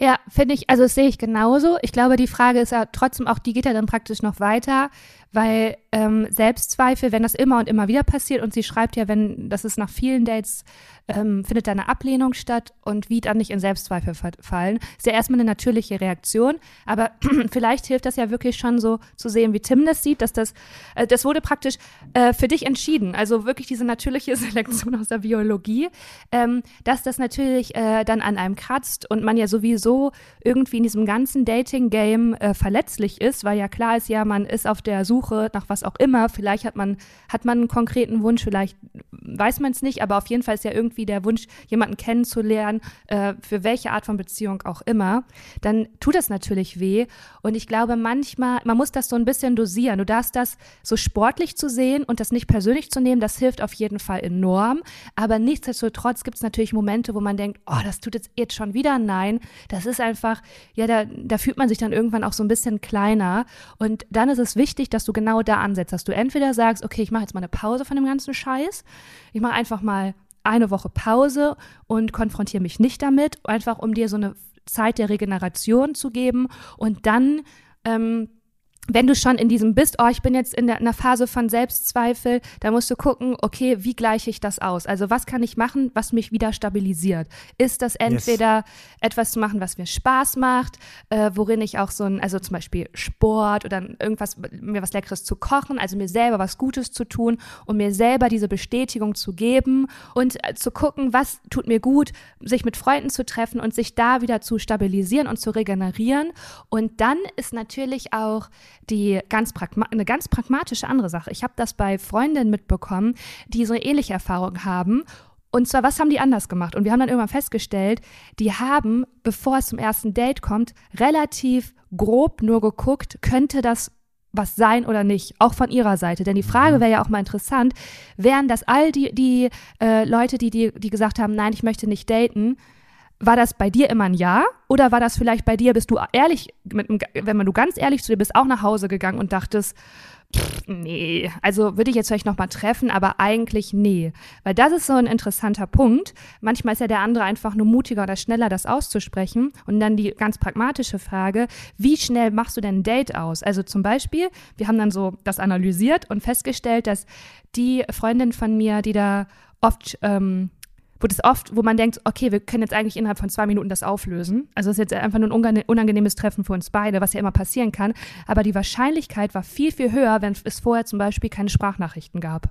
Ja, finde ich, also das sehe ich genauso. Ich glaube, die Frage ist ja trotzdem auch, die geht ja dann praktisch noch weiter, weil ähm, Selbstzweifel, wenn das immer und immer wieder passiert und sie schreibt ja, wenn das ist nach vielen Dates, ähm, findet da eine Ablehnung statt und wie dann nicht in Selbstzweifel verfallen, ist ja erstmal eine natürliche Reaktion, aber vielleicht hilft das ja wirklich schon so zu sehen, wie Tim das sieht, dass das, äh, das wurde praktisch äh, für dich entschieden, also wirklich diese natürliche Selektion aus der Biologie, ähm, dass das natürlich äh, dann an einem kratzt und man ja sowieso irgendwie in diesem ganzen Dating-Game äh, verletzlich ist, weil ja klar ist, ja, man ist auf der Suche nach was auch immer, vielleicht hat man, hat man einen konkreten Wunsch, vielleicht weiß man es nicht, aber auf jeden Fall ist ja irgendwie der Wunsch, jemanden kennenzulernen, äh, für welche Art von Beziehung auch immer, dann tut das natürlich weh. Und ich glaube, manchmal, man muss das so ein bisschen dosieren. Du darfst das so sportlich zu sehen und das nicht persönlich zu nehmen, das hilft auf jeden Fall enorm. Aber nichtsdestotrotz gibt es natürlich Momente, wo man denkt, oh, das tut jetzt, jetzt schon wieder nein. Das ist einfach, ja, da, da fühlt man sich dann irgendwann auch so ein bisschen kleiner. Und dann ist es wichtig, dass du genau da ansetzt, dass du entweder sagst, okay, ich mache jetzt mal eine Pause von dem ganzen Scheiß. Ich mache einfach mal eine Woche Pause und konfrontiere mich nicht damit, einfach um dir so eine Zeit der Regeneration zu geben und dann ähm, wenn du schon in diesem bist, oh, ich bin jetzt in der, in der Phase von Selbstzweifel, dann musst du gucken, okay, wie gleiche ich das aus? Also was kann ich machen, was mich wieder stabilisiert? Ist das entweder yes. etwas zu machen, was mir Spaß macht, äh, worin ich auch so ein, also zum Beispiel Sport oder irgendwas, mir was Leckeres zu kochen, also mir selber was Gutes zu tun und mir selber diese Bestätigung zu geben und äh, zu gucken, was tut mir gut, sich mit Freunden zu treffen und sich da wieder zu stabilisieren und zu regenerieren. Und dann ist natürlich auch die ganz eine ganz pragmatische andere Sache. Ich habe das bei Freundinnen mitbekommen, die so eine ähnliche Erfahrung haben. Und zwar, was haben die anders gemacht? Und wir haben dann irgendwann festgestellt, die haben, bevor es zum ersten Date kommt, relativ grob nur geguckt, könnte das was sein oder nicht, auch von ihrer Seite. Denn die Frage mhm. wäre ja auch mal interessant, wären das all die, die äh, Leute, die, die, die gesagt haben, nein, ich möchte nicht daten, war das bei dir immer ein Ja oder war das vielleicht bei dir, bist du ehrlich, mit, wenn man du ganz ehrlich zu dir bist, auch nach Hause gegangen und dachtest, pff, nee, also würde ich jetzt vielleicht nochmal treffen, aber eigentlich nee. Weil das ist so ein interessanter Punkt. Manchmal ist ja der andere einfach nur mutiger oder schneller, das auszusprechen. Und dann die ganz pragmatische Frage, wie schnell machst du denn ein Date aus? Also zum Beispiel, wir haben dann so das analysiert und festgestellt, dass die Freundin von mir, die da oft ähm, wo das oft, wo man denkt, okay, wir können jetzt eigentlich innerhalb von zwei Minuten das auflösen. Also es ist jetzt einfach nur ein unangenehmes Treffen für uns beide, was ja immer passieren kann. Aber die Wahrscheinlichkeit war viel, viel höher, wenn es vorher zum Beispiel keine Sprachnachrichten gab.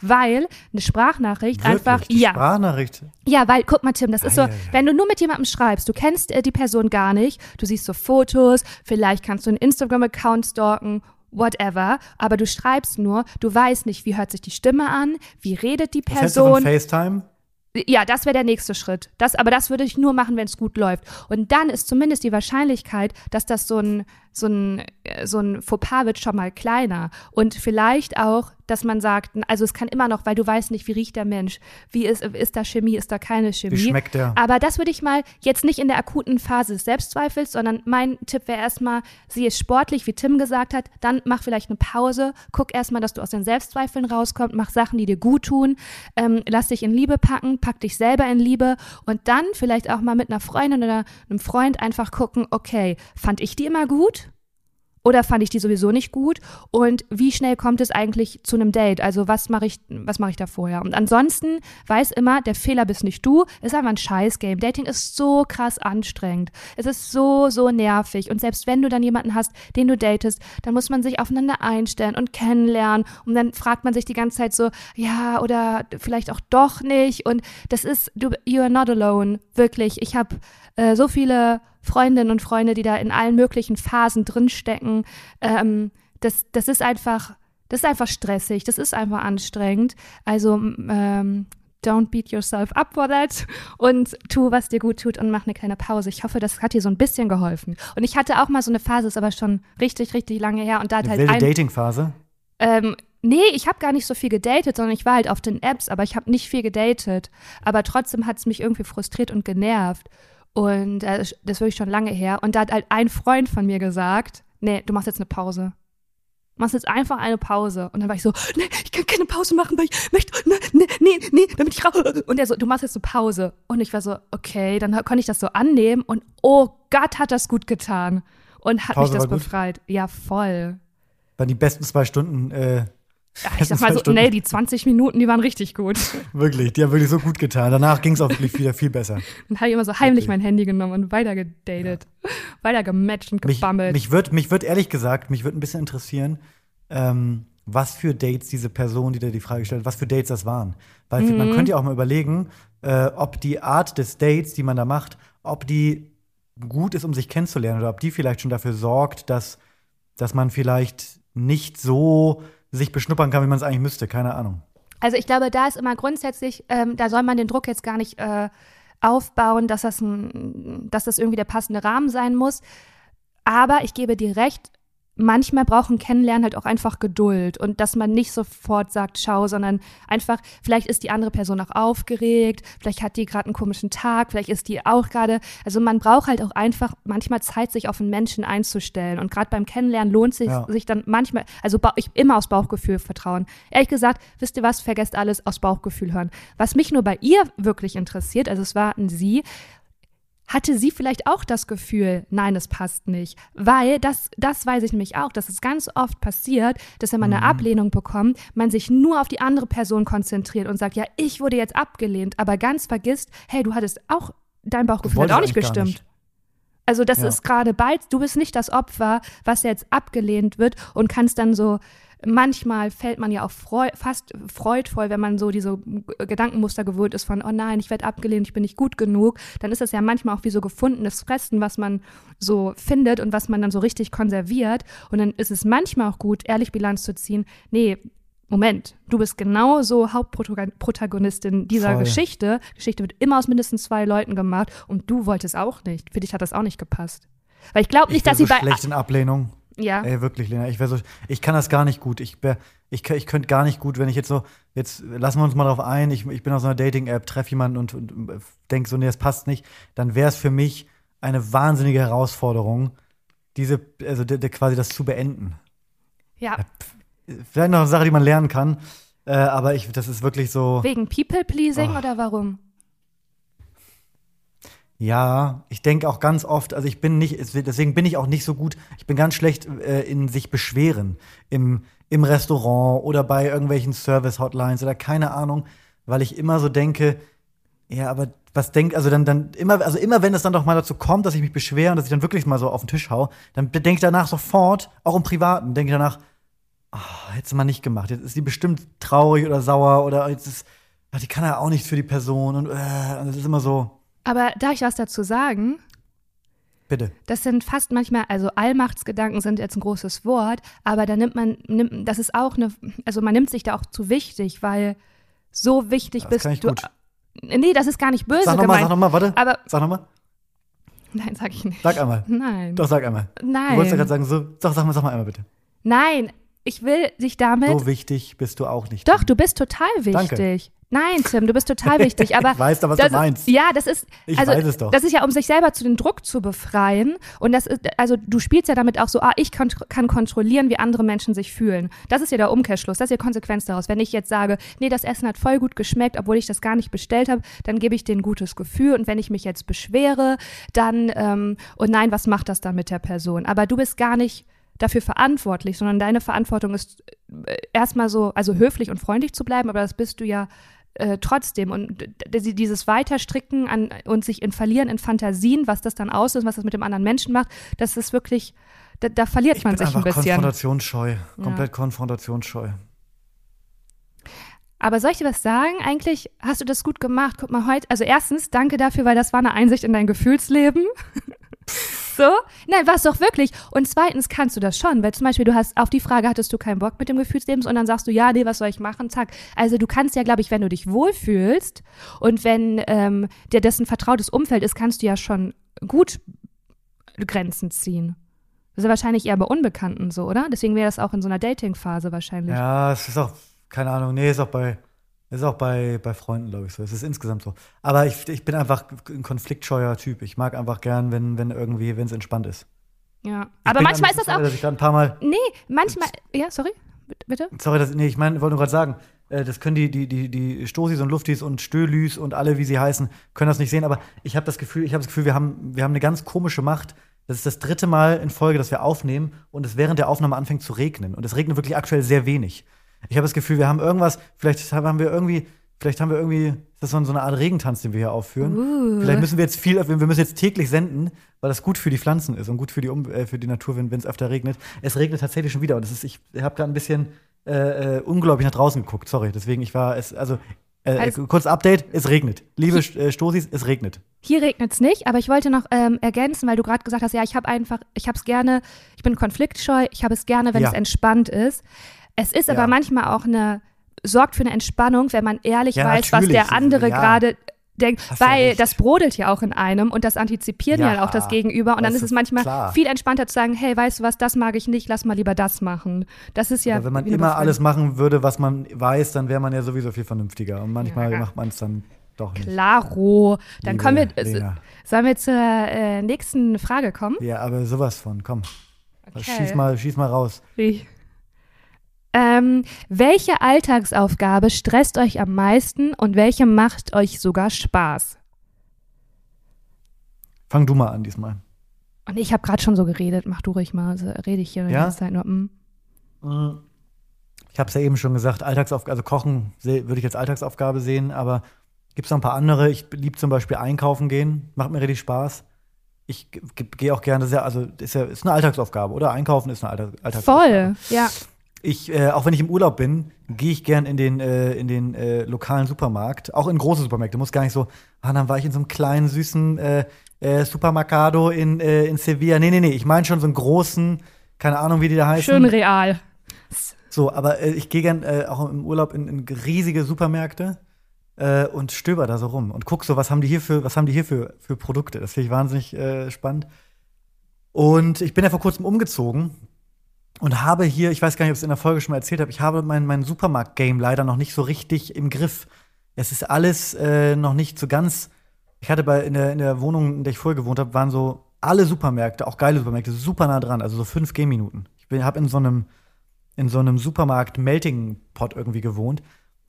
Weil eine Sprachnachricht Wirklich? einfach. Die ja. Sprachnachricht. Ja, weil, guck mal, Tim, das ist so, wenn du nur mit jemandem schreibst, du kennst äh, die Person gar nicht, du siehst so Fotos, vielleicht kannst du einen Instagram-Account stalken whatever, aber du schreibst nur, du weißt nicht, wie hört sich die Stimme an, wie redet die Person. Was hältst du von FaceTime? Ja, das wäre der nächste Schritt. Das, aber das würde ich nur machen, wenn es gut läuft. Und dann ist zumindest die Wahrscheinlichkeit, dass das so ein, so ein, äh, so ein Fauxpas wird schon mal kleiner. Und vielleicht auch, dass man sagt, also es kann immer noch, weil du weißt nicht, wie riecht der Mensch, wie ist, ist da Chemie, ist da keine Chemie. Wie schmeckt der? Aber das würde ich mal jetzt nicht in der akuten Phase des Selbstzweifels, sondern mein Tipp wäre erstmal, sie ist sportlich, wie Tim gesagt hat, dann mach vielleicht eine Pause, guck erstmal, dass du aus den Selbstzweifeln rauskommst, mach Sachen, die dir gut tun, ähm, lass dich in Liebe packen, pack dich selber in Liebe und dann vielleicht auch mal mit einer Freundin oder einem Freund einfach gucken, okay, fand ich die immer gut? Oder fand ich die sowieso nicht gut? Und wie schnell kommt es eigentlich zu einem Date? Also was mache ich, was mache ich da vorher? Und ansonsten weiß immer, der Fehler bist nicht du. Ist einfach ein Scheiß-Game. Dating ist so krass anstrengend. Es ist so, so nervig. Und selbst wenn du dann jemanden hast, den du datest, dann muss man sich aufeinander einstellen und kennenlernen. Und dann fragt man sich die ganze Zeit so, ja, oder vielleicht auch doch nicht. Und das ist, you are not alone. Wirklich. Ich habe äh, so viele Freundinnen und Freunde, die da in allen möglichen Phasen drinstecken. Ähm, das, das ist einfach, das ist einfach stressig, das ist einfach anstrengend. Also ähm, don't beat yourself up for that und tu, was dir gut tut und mach eine kleine Pause. Ich hoffe, das hat dir so ein bisschen geholfen. Und ich hatte auch mal so eine Phase, ist aber schon richtig, richtig lange her und da hat eine halt wilde Dating-Phase? Ähm, nee, ich habe gar nicht so viel gedatet, sondern ich war halt auf den Apps, aber ich habe nicht viel gedatet. Aber trotzdem hat es mich irgendwie frustriert und genervt. Und äh, das ist wirklich schon lange her. Und da hat halt ein Freund von mir gesagt, nee, du machst jetzt eine Pause. Du machst jetzt einfach eine Pause. Und dann war ich so, nee, ich kann keine Pause machen, weil ich möchte, nee, nee, nee, nee damit ich raus. Und er so, du machst jetzt eine Pause. Und ich war so, okay, dann konnte ich das so annehmen. Und oh Gott, hat das gut getan. Und hat Pause mich das befreit. Ja, voll. Waren die besten zwei Stunden äh, ja, ich sag mal so, nee, die 20 Minuten, die waren richtig gut. Wirklich, die haben wirklich so gut getan. Danach ging es auch wirklich wieder viel besser. Dann habe ich immer so heimlich okay. mein Handy genommen und weiter gedatet, ja. weiter gematcht und gebammelt. Mich, mich wird, mich wird ehrlich gesagt, mich wird ein bisschen interessieren, ähm, was für Dates diese Person, die da die Frage stellt, was für Dates das waren. Weil mhm. man könnte ja auch mal überlegen, äh, ob die Art des Dates, die man da macht, ob die gut ist, um sich kennenzulernen oder ob die vielleicht schon dafür sorgt, dass, dass man vielleicht nicht so sich beschnuppern kann, wie man es eigentlich müsste. Keine Ahnung. Also ich glaube, da ist immer grundsätzlich, ähm, da soll man den Druck jetzt gar nicht äh, aufbauen, dass das, ein, dass das irgendwie der passende Rahmen sein muss. Aber ich gebe dir recht, manchmal brauchen Kennenlernen halt auch einfach Geduld und dass man nicht sofort sagt, schau, sondern einfach, vielleicht ist die andere Person auch aufgeregt, vielleicht hat die gerade einen komischen Tag, vielleicht ist die auch gerade, also man braucht halt auch einfach manchmal Zeit, sich auf einen Menschen einzustellen und gerade beim Kennenlernen lohnt sich, ja. sich dann manchmal, also ich immer aus Bauchgefühl vertrauen. Ehrlich gesagt, wisst ihr was, vergesst alles aus Bauchgefühl hören. Was mich nur bei ihr wirklich interessiert, also es war ein Sie, hatte sie vielleicht auch das Gefühl, nein, es passt nicht. Weil das, das weiß ich nämlich auch, dass es ganz oft passiert, dass wenn man eine Mhm. Ablehnung bekommt, man sich nur auf die andere Person konzentriert und sagt, ja, ich wurde jetzt abgelehnt, aber ganz vergisst, hey, du hattest auch, dein Bauchgefühl hat auch nicht gestimmt. nicht. Also das Ja. ist gerade bald, du bist nicht das Opfer, was jetzt abgelehnt wird und kannst dann so, manchmal fällt man ja auch freu, fast freudvoll, wenn man so diese Gedankenmuster gewöhnt ist von, oh nein, ich werde abgelehnt, ich bin nicht gut genug, dann ist das ja manchmal auch wie so gefundenes Fressen, was man so findet und was man dann so richtig konserviert und dann ist es manchmal auch gut, ehrlich Bilanz zu ziehen, nee, Moment, du bist genauso Hauptprotagonistin dieser Voll. Geschichte. Geschichte wird immer aus mindestens zwei Leuten gemacht und du wolltest auch nicht. Für dich hat das auch nicht gepasst. Weil ich glaube nicht, ich dass sie so bei. schlecht in Ablehnung. Ja. Ey, wirklich, Lena, ich wäre so, ich kann das gar nicht gut. Ich, wär, ich, ich könnte gar nicht gut, wenn ich jetzt so, jetzt lassen wir uns mal drauf ein, ich, ich bin auf so einer Dating-App, treffe jemanden und, und denke so, nee, das passt nicht, dann wäre es für mich eine wahnsinnige Herausforderung, diese, also de, de, quasi das zu beenden. ja. Vielleicht noch eine Sache, die man lernen kann, äh, aber ich, das ist wirklich so, Wegen People-Pleasing Oh. oder warum? Ja, ich denke auch ganz oft, also ich bin nicht, es- deswegen bin ich auch nicht so gut, ich bin ganz schlecht äh, in sich beschweren im, im Restaurant oder bei irgendwelchen Service-Hotlines oder keine Ahnung, weil ich immer so denke, ja, aber was denkt, also dann, dann immer, also immer wenn es dann doch mal dazu kommt, dass ich mich beschwere und dass ich dann wirklich mal so auf den Tisch hau, dann denke ich danach sofort, auch im Privaten, denke ich danach, ah, hättest du mal nicht gemacht. Jetzt ist die bestimmt traurig oder sauer oder jetzt ist, ach, die kann ja auch nichts für die Person und, äh, das ist immer so, Aber darf ich was dazu sagen? bitte. Das sind fast manchmal, also Allmachtsgedanken sind jetzt ein großes Wort, aber da nimmt man, nimmt, das ist auch eine, also man nimmt sich da auch zu wichtig, weil so wichtig Das bist kann ich du. gut. Nee, das ist gar nicht böse Sag nochmal, sag nochmal, warte. aber Sag nochmal. nein, sag ich nicht. Sag einmal. Nein. Doch, sag einmal. Du Nein. wolltest ja gerade sagen, so, doch, sag mal, sag mal einmal bitte. Nein, ich will dich damit. So wichtig bist du auch nicht. Doch, du bist total Danke. Nein, Tim, du bist total wichtig. Aber Ich weiß doch, was das, du meinst. Ja, das ist. Ich also, weiß es doch. Das ist ja, um sich selber zu den Druck zu befreien. Und das ist, also du spielst ja damit auch so, ah, ich kann, kann kontrollieren, wie andere Menschen sich fühlen. Das ist ja der Umkehrschluss, das ist die Konsequenz daraus. Wenn ich jetzt sage, nee, das Essen hat voll gut geschmeckt, obwohl ich das gar nicht bestellt habe, dann gebe ich dir ein gutes Gefühl. Und wenn ich mich jetzt beschwere, dann, ähm, und nein, was macht das dann mit der Person? Aber du bist gar nicht dafür verantwortlich, sondern deine Verantwortung ist äh, erstmal so, also höflich und freundlich zu bleiben, aber das bist du ja äh, trotzdem. Und dieses Weiterstricken an, und sich in Verlieren in Fantasien, was das dann auslöst, was das mit dem anderen Menschen macht, das ist wirklich, da, da verliert Ich man sich ein einfach bisschen. konfrontationsscheu. Komplett konfrontationsscheu. Aber soll ich dir was sagen? Eigentlich hast du das gut gemacht. Guck mal, heute, also erstens, danke dafür, weil das war eine Einsicht in dein Gefühlsleben. so? Nein, war es doch wirklich. Und zweitens kannst du das schon, weil zum Beispiel du hast auf die Frage, hattest du keinen Bock mit dem Gefühlsleben und dann sagst du, ja, nee, was soll ich machen? Zack. Also du kannst ja, glaube ich, wenn du dich wohlfühlst und wenn ähm, dir das ein vertrautes Umfeld ist, kannst du ja schon gut Grenzen ziehen. Das ist ja wahrscheinlich eher bei Unbekannten so, oder? Deswegen wäre das auch in so einer Dating-Phase wahrscheinlich. Ja, es ist auch, keine Ahnung, nee, ist auch bei, ist auch bei, bei Freunden, glaube ich, so. Es ist insgesamt so. Aber ich, ich bin einfach ein konfliktscheuer Typ. Ich mag einfach gern, wenn, wenn irgendwie, wenn es entspannt ist. Ja. Ich Aber manchmal an- ist das auch. Dass ich gerade ein paar Mal, Nee, manchmal. Ja, sorry. Bitte- sorry, dass, nee, ich meine, wollte nur gerade sagen, äh, das können die, die, die, die Stosis und Luftis und Stölüs und alle, wie sie heißen, können das nicht sehen. Aber ich habe das Gefühl, ich habe das Gefühl, wir haben, wir haben eine ganz komische Macht. Das ist das dritte Mal in Folge, dass wir aufnehmen und es während der Aufnahme anfängt zu regnen. Und es regnet wirklich aktuell sehr wenig. Ich habe das Gefühl, wir haben irgendwas, vielleicht haben wir irgendwie, vielleicht haben wir irgendwie, ist das so eine Art Regentanz, den wir hier aufführen. Uh. Vielleicht müssen wir jetzt viel, wir müssen jetzt täglich senden, weil das gut für die Pflanzen ist und gut für die, äh, für die Natur, wenn es öfter regnet. Es regnet tatsächlich schon wieder und das ist, ich habe gerade ein bisschen äh, äh, unglaublich nach draußen geguckt, sorry. Deswegen, ich war, es, also, äh, Also- kurz Update, es regnet. Liebe äh, Stosis, es regnet. Hier regnet es nicht, aber ich wollte noch ähm, ergänzen, weil du gerade gesagt hast, ja, ich habe einfach, ich habe es gerne, ich bin konfliktscheu, ich habe es gerne, wenn Ja. es entspannt ist. Es ist aber Ja. manchmal auch eine, sorgt für eine Entspannung, wenn man ehrlich Ja, weiß, was der andere Ja. gerade denkt, ja weil das brodelt ja auch in einem und das antizipieren ja, Ja, auch das Gegenüber und dann das ist es manchmal klar. viel entspannter zu sagen, hey, weißt du was, das mag ich nicht, lass mal lieber das machen. Das ist ja Aber wenn man immer alles machen würde, was man weiß, dann wäre man ja sowieso viel vernünftiger. Und manchmal macht man es dann doch nicht. Klaro. Dann Liebe kommen wir, Lena. sollen wir zur äh, nächsten Frage kommen? Ja, aber sowas von, komm. Okay. Schieß, mal, schieß mal raus. Wie? Ähm, welche Alltagsaufgabe stresst euch am meisten und welche macht euch sogar Spaß? Fang du mal an diesmal. Und ich habe gerade schon so geredet, mach du ruhig mal, also rede ich hier die Ja? ganze Zeit nur. mm. Ich habe es ja eben schon gesagt, Alltagsaufgabe, also Kochen würde ich als Alltagsaufgabe sehen, aber gibt es noch ein paar andere. Ich liebe zum Beispiel einkaufen gehen, macht mir richtig Spaß. Ich gehe auch gerne sehr, also ist ja ist eine Alltagsaufgabe, oder? Einkaufen ist eine Alltag Alltagsaufgabe. Voll, ja. Ich, äh, auch wenn ich im Urlaub bin, gehe ich gern in den, äh, in den äh, lokalen Supermarkt, auch in große Supermärkte. Muss gar nicht so, ah, dann war ich in so einem kleinen, süßen äh, äh, Supermercado in, äh, in Sevilla. Nee, nee, nee, ich meine schon so einen großen, keine Ahnung, wie die da heißen. Schön real. So, aber äh, ich gehe gern äh, auch im Urlaub in, in riesige Supermärkte äh, und stöber da so rum und guck so, was haben die hier für, was haben die hier für, für Produkte. Das finde ich wahnsinnig äh, spannend. Und ich bin ja vor kurzem umgezogen und habe hier, ich weiß gar nicht, ob ich es in der Folge schon mal erzählt habe, ich habe mein, mein Supermarkt-Game leider noch nicht so richtig im Griff. Es ist alles äh, noch nicht so ganz. Ich hatte bei in der, in der Wohnung, in der ich vorher gewohnt habe, waren so alle Supermärkte, auch geile Supermärkte, super nah dran, also so fünf Gehminuten. Ich habe in so einem in so einem Supermarkt Melting Pot irgendwie gewohnt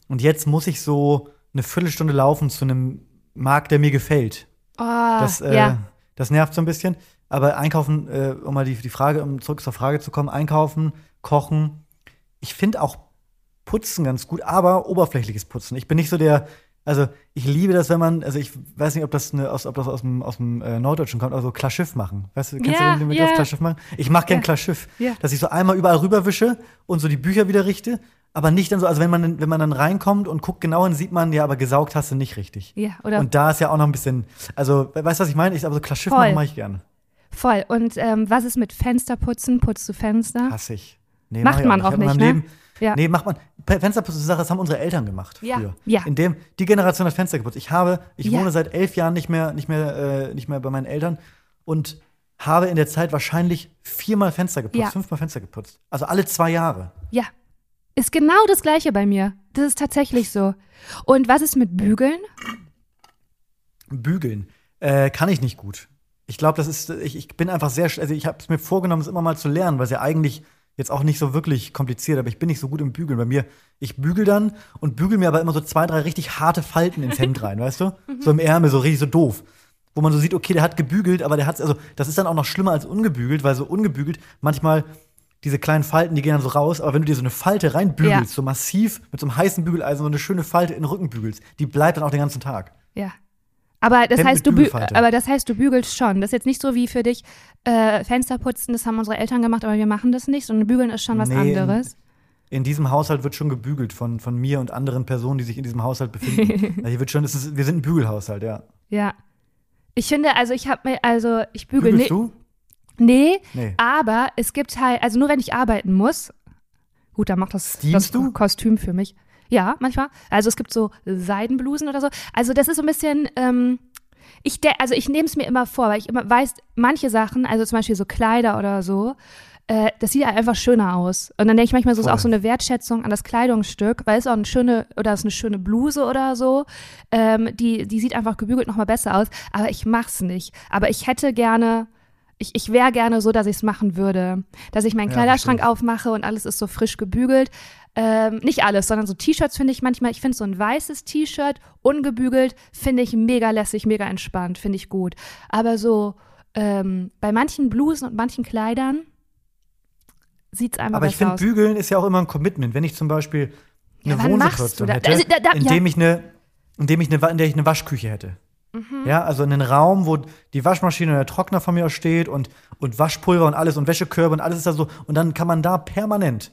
und jetzt muss ich so eine Viertelstunde laufen zu einem Markt, der mir gefällt. Oh, Das, äh, ja. das nervt so ein bisschen. Aber einkaufen, äh, um mal die, die Frage, um zurück zur Frage zu kommen, einkaufen, kochen. Ich finde auch Putzen ganz gut, aber oberflächliches Putzen. Ich bin nicht so der, also ich liebe das, wenn man, also ich weiß nicht, ob das, eine, aus, ob das aus dem, aus dem äh, Norddeutschen kommt, also Klarschiff machen. Weißt du, kennst Ja, du den, Begriff ja. Klarschiff machen? Ich mache gern Ja. Klarschiff. Ja. Dass ich so einmal überall rüberwische und so die Bücher wieder richte, aber nicht dann so, also wenn man, wenn man dann reinkommt und guckt genau hin, sieht man, ja, aber gesaugt hast du nicht richtig. Ja, oder Und da ist ja auch noch ein bisschen, also, weißt du, was ich meine? Ich, aber so Klarschiff Voll. machen mache ich gerne. Voll. Und ähm, was ist mit Fensterputzen? Putzt du Fenster? Hasse ich. Nee, Macht mach man auch meinem nicht, ne? Leben, Ja. Nee, macht man. Pe- Fensterputzen ist eine Sache, das haben unsere Eltern gemacht Ja, früher. ja. In dem, die Generation hat Fenster geputzt. Ich habe, ich Ja. wohne seit elf Jahren nicht mehr, nicht mehr, äh, nicht mehr bei meinen Eltern und habe in der Zeit wahrscheinlich viermal Fenster geputzt, Ja. fünfmal Fenster geputzt. Also alle zwei Jahre. Ja. Ist genau das Gleiche bei mir. Das ist tatsächlich so. Und was ist mit Bügeln? Bügeln äh, kann ich nicht gut. Ich glaube, das ist, ich, ich bin einfach sehr, also ich habe es mir vorgenommen, es immer mal zu lernen, weil es ja eigentlich jetzt auch nicht so wirklich kompliziert, aber ich bin nicht so gut im Bügeln. Bei mir, ich bügel dann und bügel mir aber immer so zwei, drei richtig harte Falten ins Hemd rein, weißt du? So im Ärmel, so richtig so doof. Wo man so sieht, okay, der hat gebügelt, aber der hat, also das ist dann auch noch schlimmer als ungebügelt, weil so ungebügelt manchmal diese kleinen Falten, die gehen dann so raus, aber wenn du dir so eine Falte reinbügelst, Ja. so massiv mit so einem heißen Bügeleisen so eine schöne Falte in den Rücken bügelst, die bleibt dann auch den ganzen Tag. Ja. Aber das Hemd heißt, du Bügelfalte. aber das heißt, du bügelst schon. Das ist jetzt nicht so wie für dich äh, Fenster putzen, das haben unsere Eltern gemacht, aber wir machen das nicht, sondern bügeln ist schon was Nee, anderes. In diesem Haushalt wird schon gebügelt von, von mir und anderen Personen, die sich in diesem Haushalt befinden. hier wird schon, es ist, wir sind ein Bügelhaushalt, ja. Ja. Ich finde, also ich habe mir, also ich bügel Bügelst nicht. du? Nee, Nee. aber es gibt halt, also nur wenn ich arbeiten muss, gut, dann macht das, das Steamst du? Kostüm für mich. Ja, manchmal. Also es gibt so Seidenblusen oder so. Also das ist so ein bisschen, ähm, ich also ich nehme es mir immer vor, weil ich immer weiß, manche Sachen, also zum Beispiel so Kleider oder so, äh, das sieht halt einfach schöner aus. Und dann denke ich manchmal, so ist Voll. auch so eine Wertschätzung an das Kleidungsstück, weil es auch eine schöne, oder es ist eine schöne Bluse oder so, ähm, die, die sieht einfach gebügelt nochmal besser aus. Aber ich mach's nicht. Aber ich hätte gerne, ich, ich wäre gerne so, dass ich es machen würde. Dass ich meinen Ja, Kleiderschrank verstehe aufmache und alles ist so frisch gebügelt. Ähm, nicht alles, sondern so T-Shirts finde ich manchmal, ich finde so ein weißes T-Shirt, ungebügelt, finde ich mega lässig, mega entspannt, finde ich gut. Aber so ähm, bei manchen Blusen und manchen Kleidern sieht's einfach Aber ich finde, aus. Bügeln ist ja auch immer ein Commitment. Wenn ich zum Beispiel eine Ja, Wohnsituation hätte, Also, da- da- indem ja. ich eine, indem ich eine, in der ich eine Waschküche hätte. Mhm. Ja, also einen Raum, wo die Waschmaschine und der Trockner von mir aus steht und, und Waschpulver und alles und Wäschekörbe und alles ist da so. Und dann kann man da permanent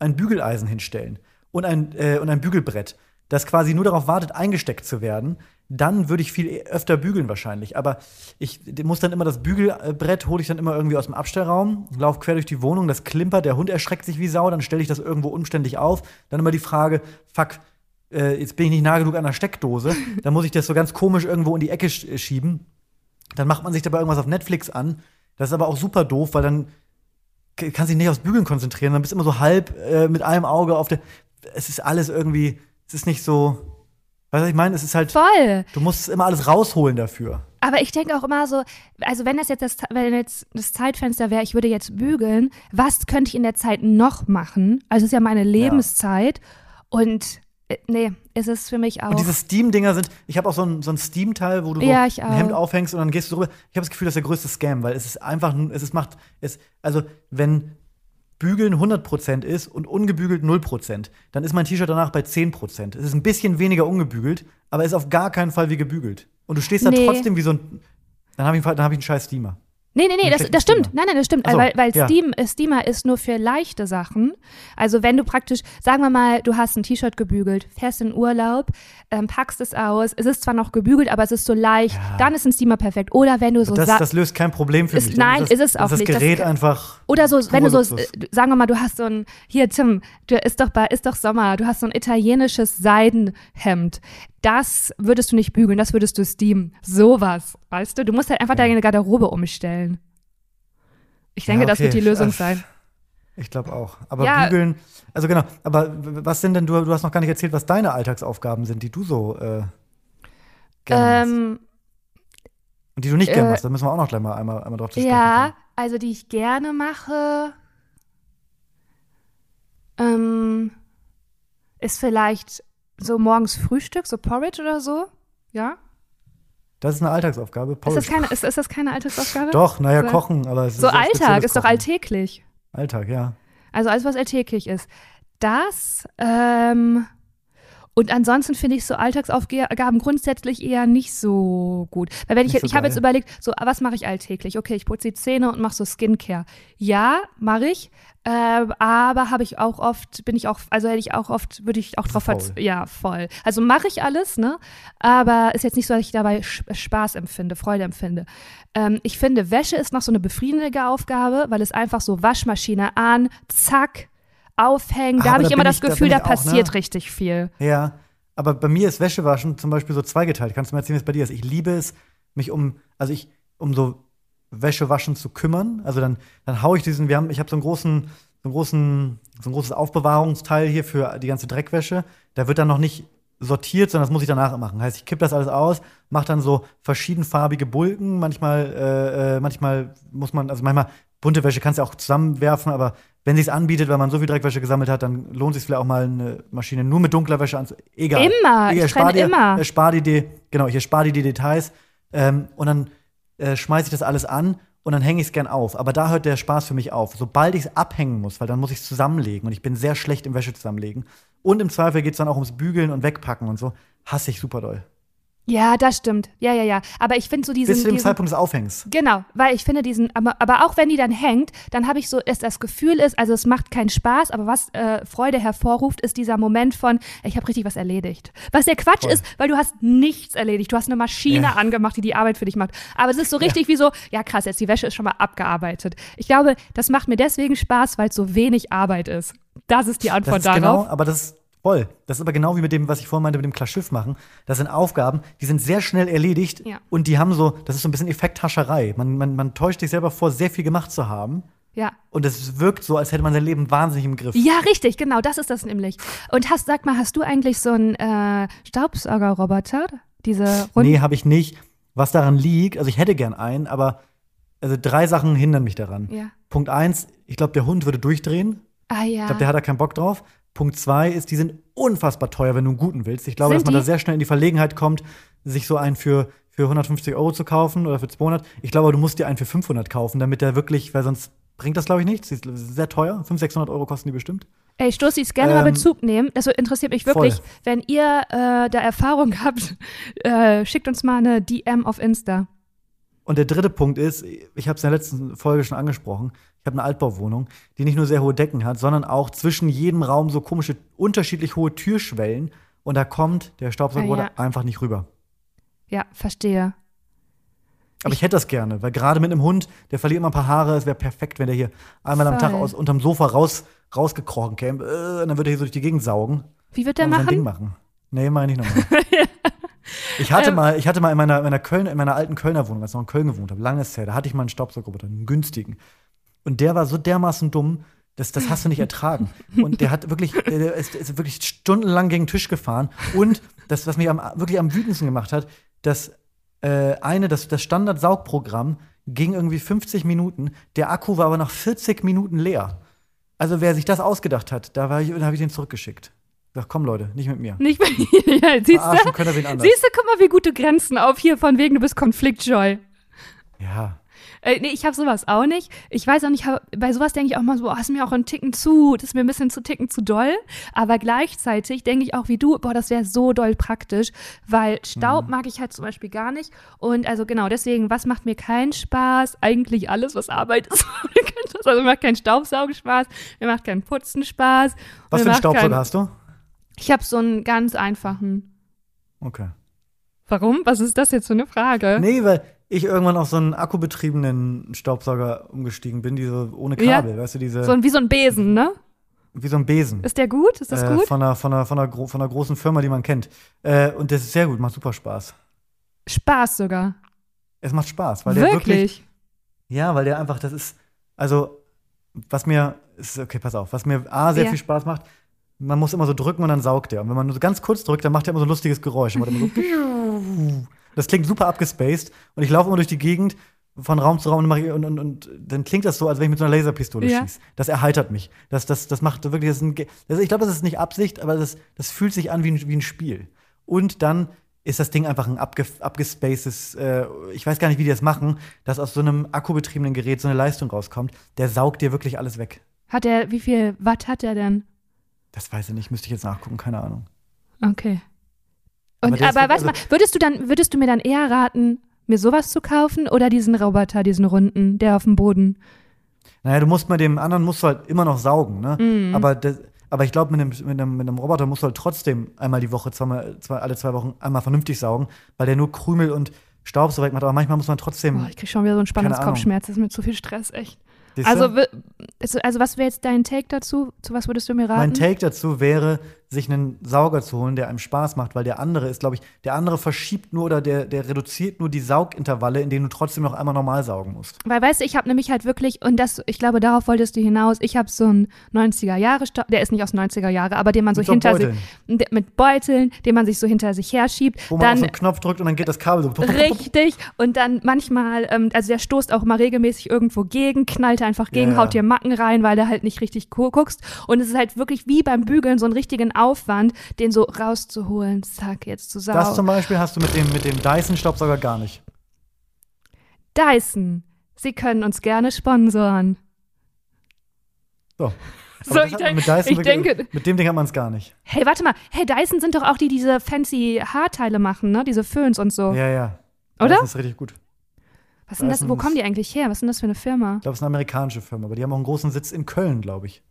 ein Bügeleisen hinstellen und ein, äh, und ein Bügelbrett, das quasi nur darauf wartet, eingesteckt zu werden. Dann würde ich viel e- öfter bügeln wahrscheinlich. Aber ich muss dann immer das Bügelbrett, hole ich dann immer irgendwie aus dem Abstellraum, laufe quer durch die Wohnung, das klimpert, der Hund erschreckt sich wie Sau, dann stelle ich das irgendwo umständlich auf. Dann immer die Frage, fuck, äh, jetzt bin ich nicht nah genug an der Steckdose, dann muss ich das so ganz komisch irgendwo in die Ecke sch schieben. Dann macht man sich dabei irgendwas auf Netflix an. Das ist aber auch super doof, weil dann kann sich nicht aufs Bügeln konzentrieren. Dann bist du immer so halb äh, mit einem Auge auf der. Es ist alles irgendwie, es ist nicht so. Weißt du, was ich meine? Es ist halt, Voll. du musst immer alles rausholen dafür. Aber ich denke auch immer so, also wenn das jetzt das, wenn jetzt das Zeitfenster wäre, ich würde jetzt bügeln, was könnte ich in der Zeit noch machen? Also es ist ja meine Lebenszeit und äh, nee, ist es für mich auch. Und diese Steam-Dinger sind, ich habe auch so ein, so ein Steam-Teil, wo du so Ja, ich ein Hemd aufhängst und dann gehst du drüber. Ich habe das Gefühl, das ist der größte Scam, weil es ist einfach, es ist, macht, es, also wenn Bügeln 100% ist und ungebügelt 0%, dann ist mein T-Shirt danach bei 10%. Es ist ein bisschen weniger ungebügelt, aber ist auf gar keinen Fall wie gebügelt. Und du stehst da Nee. trotzdem wie so ein, dann habe ich, dann hab ich einen scheiß Steamer. Nee, nee, nee, das, das stimmt. Nein, nein, das stimmt. So, weil weil ja. Steam, äh, Steamer ist nur für leichte Sachen. Also wenn du praktisch, sagen wir mal, du hast ein T-Shirt gebügelt, fährst in Urlaub, ähm, packst es aus, es ist zwar noch gebügelt, aber es ist so leicht, Ja. dann ist ein Steamer perfekt. Oder wenn du so Das, das löst kein Problem für Ist- mich. nein, das, ist es auch das nicht. Das- Gerät einfach. Oder so, wenn du so, äh, sagen wir mal, du hast so ein, hier Tim, du ist doch bei, ist doch Sommer, du hast so ein italienisches Seidenhemd. Das würdest du nicht bügeln, das würdest du steamen. Sowas, weißt du? Du musst halt einfach Ja. deine Garderobe umstellen. Ich denke, Ja, das wird okay. die Lösung Äh, sein. Ich glaube auch. Aber Ja. bügeln, also genau, aber was sind denn, du, du hast noch gar nicht erzählt, was deine Alltagsaufgaben sind, die du so äh, gerne machst. Ähm, Und die du nicht gerne äh, machst. Da müssen wir auch noch gleich mal einmal, einmal drauf zu sprechen ja, kommen. also die ich gerne mache, ähm, ist vielleicht so morgens Frühstück, so Porridge oder so. Ja? Das ist eine Alltagsaufgabe. Ist das, Porridge. keine, ist, ist das keine Alltagsaufgabe? Doch, naja, So- kochen, aber es ist So ein Alltag, ist doch Kochen. alltäglich. Alltag, ja. Also alles, was alltäglich ist. Das, ähm, und ansonsten finde ich so Alltagsaufgaben grundsätzlich eher nicht so gut. Weil wenn ich, Nicht so ich habe jetzt überlegt, so, was mache ich alltäglich? Okay, ich putze die Zähne und mache so Skincare. Ja, mache ich. Ähm, aber habe ich auch oft, bin ich auch, also hätte ich auch oft, würde ich auch drauf Faul. verz- Ja, voll. Also mache ich alles, ne? Aber ist jetzt nicht so, dass ich dabei Sch- Spaß empfinde, Freude empfinde. Ähm, ich finde, Wäsche ist noch so eine befriedigende Aufgabe, weil es einfach so Waschmaschine an, zack, aufhängen. Ah, Da aber habe da ich immer das ich- da Gefühl, bin da, ich auch, passiert ne? richtig viel. Ja, aber bei mir ist Wäschewaschen zum Beispiel so zweigeteilt. Kannst du mir erzählen, wie es bei dir ist? Ich liebe es, mich um, also ich, um so Wäschewaschen zu kümmern. Also dann, dann hau ich diesen, wir haben, ich habe so einen großen, so einen großen, so ein großes Aufbewahrungsteil hier für die ganze Dreckwäsche. Da wird dann noch nicht sortiert, sondern das muss ich danach machen. Heißt, ich kipp das alles aus, mache dann so verschiedenfarbige Bulken. Manchmal, äh, äh, manchmal muss man, also manchmal bunte Wäsche kannst du auch zusammenwerfen, aber wenn sich's anbietet, weil man so viel Dreckwäsche gesammelt hat, dann lohnt sich vielleicht auch mal eine Maschine nur mit dunkler Wäsche anzu. Egal. Immer, ich erspar trenne dir, immer. Erspar dir die, genau, ich erspare dir die Details ähm, und dann äh, schmeiße ich das alles an und dann hänge ich es gern auf. Aber da hört der Spaß für mich auf. Sobald ich es abhängen muss, weil dann muss ich es zusammenlegen und ich bin sehr schlecht im Wäsche zusammenlegen. Und im Zweifel geht es dann auch ums Bügeln und Wegpacken und so. Hasse ich super doll. Ja, das stimmt. Ja, ja, ja. Aber ich finde so diesen. Bis zu dem diesen Zeitpunkt des Aufhängens. Genau, weil ich finde diesen, aber, aber auch wenn die dann hängt, dann habe ich so, dass das Gefühl ist, also es macht keinen Spaß, aber was äh, Freude hervorruft, ist dieser Moment von, ich habe richtig was erledigt. Was der Quatsch Voll. ist, weil du hast nichts erledigt. Du hast eine Maschine Ja. angemacht, die die Arbeit für dich macht. Aber es ist so richtig wie so, ja krass, jetzt die Wäsche ist schon mal abgearbeitet. Ich glaube, das macht mir deswegen Spaß, weil es so wenig Arbeit ist. Das ist die Das Antwort ist darauf. genau, aber das ist voll. Das ist aber genau wie mit dem, was ich vorhin meinte, mit dem klar Schiff machen. Das sind Aufgaben, die sind sehr schnell erledigt Ja. und die haben so, das ist so ein bisschen Effekthascherei. Man, man, man täuscht sich selber vor, sehr viel gemacht zu haben. Ja. Und es wirkt so, als hätte man sein Leben wahnsinnig im Griff. Ja, richtig, genau, das ist das nämlich. Und hast, sag mal, hast du eigentlich so einen äh, Staubsaugerroboter? Diese runden Nee, habe ich nicht. Was daran liegt, also ich hätte gern einen, aber also drei Sachen hindern mich daran. Ja. Punkt eins, ich glaube, der Hund würde durchdrehen. Ah ja. Ich glaube, der hat da keinen Bock drauf. Punkt zwei ist, die sind unfassbar teuer, wenn du einen guten willst. Ich glaube, Sind dass man da sehr schnell in die Verlegenheit kommt, sich so einen für, für 150 Euro zu kaufen oder für 200. Ich glaube, du musst dir einen für 500 kaufen, damit der wirklich, weil sonst bringt das, glaube ich, nichts. Die ist sehr teuer. 500, 600 Euro kosten die bestimmt. Ey, Stoßis, gerne mal Ähm, Bezug nehmen. Das interessiert mich wirklich. voll. Wenn ihr äh, da Erfahrung habt, äh, schickt uns mal eine DM auf Insta. Und der dritte Punkt ist, ich habe es in der letzten Folge schon angesprochen, ich habe eine Altbauwohnung, die nicht nur sehr hohe Decken hat, sondern auch zwischen jedem Raum so komische, unterschiedlich hohe Türschwellen. Und da kommt der Staubsaugerroboter Ah, ja. einfach nicht rüber. Ja, verstehe. Aber ich hätte das gerne, weil gerade mit einem Hund, der verliert immer ein paar Haare, es wäre perfekt, wenn der hier einmal am Tag Voll. aus unterm Sofa raus, rausgekrochen käme. Äh, und dann würde er hier so durch die Gegend saugen. Wie wird der und sein Ding machen? machen. Nee, meine ich nochmal. Ich hatte Ähm. mal, ich hatte mal in meiner, meiner Köln, in meiner alten Kölner Wohnung, als ich noch in Köln gewohnt habe, langes her, da hatte ich mal einen Staubsaugerroboter, einen günstigen. Und der war so dermaßen dumm, das, das hast du nicht ertragen. Und der hat wirklich, der ist, ist wirklich stundenlang gegen den Tisch gefahren. Und das, was mich am, wirklich am wütendsten gemacht hat, dass äh, eine, das, das Standard-Saugprogramm ging irgendwie 50 Minuten, der Akku war aber nach 40 Minuten leer. Also wer sich das ausgedacht hat, da, war ich- da habe ich den zurückgeschickt. Sag, komm Leute, nicht mit mir. Nicht bei ja, siehst Verarschen du? Siehst du, guck mal, wie gut du Grenzen auf hier von wegen, du bist konfliktscheu. Ja. Äh, nee, ich habe sowas auch nicht. Ich weiß auch nicht, hab, bei sowas denke ich auch mal so, oh, ist mir auch ein Ticken zu, das ist mir ein bisschen zu Ticken zu doll. Aber gleichzeitig denke ich auch wie du, boah, das wäre so doll praktisch, weil Staub mag ich halt zum Beispiel gar nicht. Und also genau, deswegen, was macht mir keinen Spaß? Eigentlich alles, was Arbeit ist. also mir macht kein Staubsaugen Spaß, mir macht kein Putzen Spaß. Was mir für einen Staubsauger hast du? Ich habe so einen ganz einfachen. Okay. Warum? Was ist das jetzt für eine Frage? Nee, weil ich irgendwann auf so einen akkubetriebenen Staubsauger umgestiegen bin, die so ohne Ja. Kabel, weißt du, diese, So ein, wie so ein Besen, ne? wie so ein Besen. Ist der gut? Ist das äh, gut? Von einer, von, einer, von, einer, von einer großen Firma, die man kennt. Äh, und das ist sehr gut, macht super Spaß. Spaß sogar. Es macht Spaß, weil der wirklich. Wirklich? Ja, weil der einfach, das ist, also, was mir, ist, okay, pass auf, was mir A, sehr Ja. viel Spaß macht, man muss immer so drücken und dann saugt der. Und wenn man nur so ganz kurz drückt, dann macht er immer so ein lustiges Geräusch. So das klingt super abgespaced. Und ich laufe immer durch die Gegend von Raum zu Raum und, und, und, und dann klingt das so, als wenn ich mit so einer Laserpistole Ja. schieße. Das erheitert mich. Das, das, das macht wirklich, das ein, das, ich glaube, das ist nicht Absicht, aber das, das fühlt sich an wie ein, wie ein Spiel. Und dann ist das Ding einfach ein abge, abgespacedes, äh, ich weiß gar nicht, wie die das machen, dass aus so einem akkubetriebenen Gerät so eine Leistung rauskommt. Der saugt dir wirklich alles weg. Hat er, wie viel Watt hat er denn? Das weiß ich nicht, müsste ich jetzt nachgucken, keine Ahnung. Okay. Aber Und ist aber, wirklich- was mal, würdest du dann, würdest du mir dann eher raten, mir sowas zu kaufen oder diesen Roboter, diesen runden, der auf dem Boden? Naja, du musst mit dem anderen musst du halt immer noch saugen, ne? Mhm. Aber, das, aber ich glaube, mit einem, mit, einem, mit einem Roboter musst du halt trotzdem einmal die Woche, zweimal, zwei, alle zwei Wochen einmal vernünftig saugen, weil der nur Krümel und Staub so wegmacht. Aber manchmal muss man trotzdem. Boah, ich krieg schon wieder so einen. Spannungskopfschmerz, das ist mir zu viel Stress, echt. Also, also, also was wäre jetzt dein Take dazu? Zu was würdest du mir raten? mein Take dazu wäre, sich einen Sauger zu holen, der einem Spaß macht, weil der andere ist, glaube ich, der andere verschiebt nur oder der, der reduziert nur die Saugintervalle, in denen du trotzdem noch einmal normal saugen musst. Weil, weißt du, ich habe nämlich halt wirklich, und das, ich glaube, darauf wolltest du hinaus, ich habe so einen 90er-Jahre-Staub, der ist nicht aus 90er Jahre, aber den man so Mit hinter Beuteln. sich, mit Beuteln, den man sich so hinter sich herschiebt. Wo man auf dann so einen Knopf drückt und dann geht das Kabel so. Richtig. Und dann manchmal, ähm, also der stoßt auch mal regelmäßig irgendwo gegen, knallt einfach gegen, Ja, ja. haut dir Macken rein, weil du halt nicht richtig gu- guckst. Und es ist halt wirklich wie beim Bügeln so einen richtigen Aufwand, den so rauszuholen. Zack, jetzt zu Das zum Beispiel hast du mit dem, mit dem Dyson-Staubsauger gar nicht. Dyson, Sie können uns gerne sponsoren. So. So, ich denk- mit, Dyson ich denke- mit dem Ding hat man es gar nicht. Hey, warte mal. Hey, Dyson sind doch auch die, die diese fancy Haarteile machen, ne? Diese Föhns und so. Ja, ja. Oder? Das ist richtig gut. Was sind das? Wo kommen die eigentlich her? Was ist denn das für eine Firma? Ich glaube, es ist eine amerikanische Firma, aber die haben auch einen großen Sitz in Köln, glaube ich.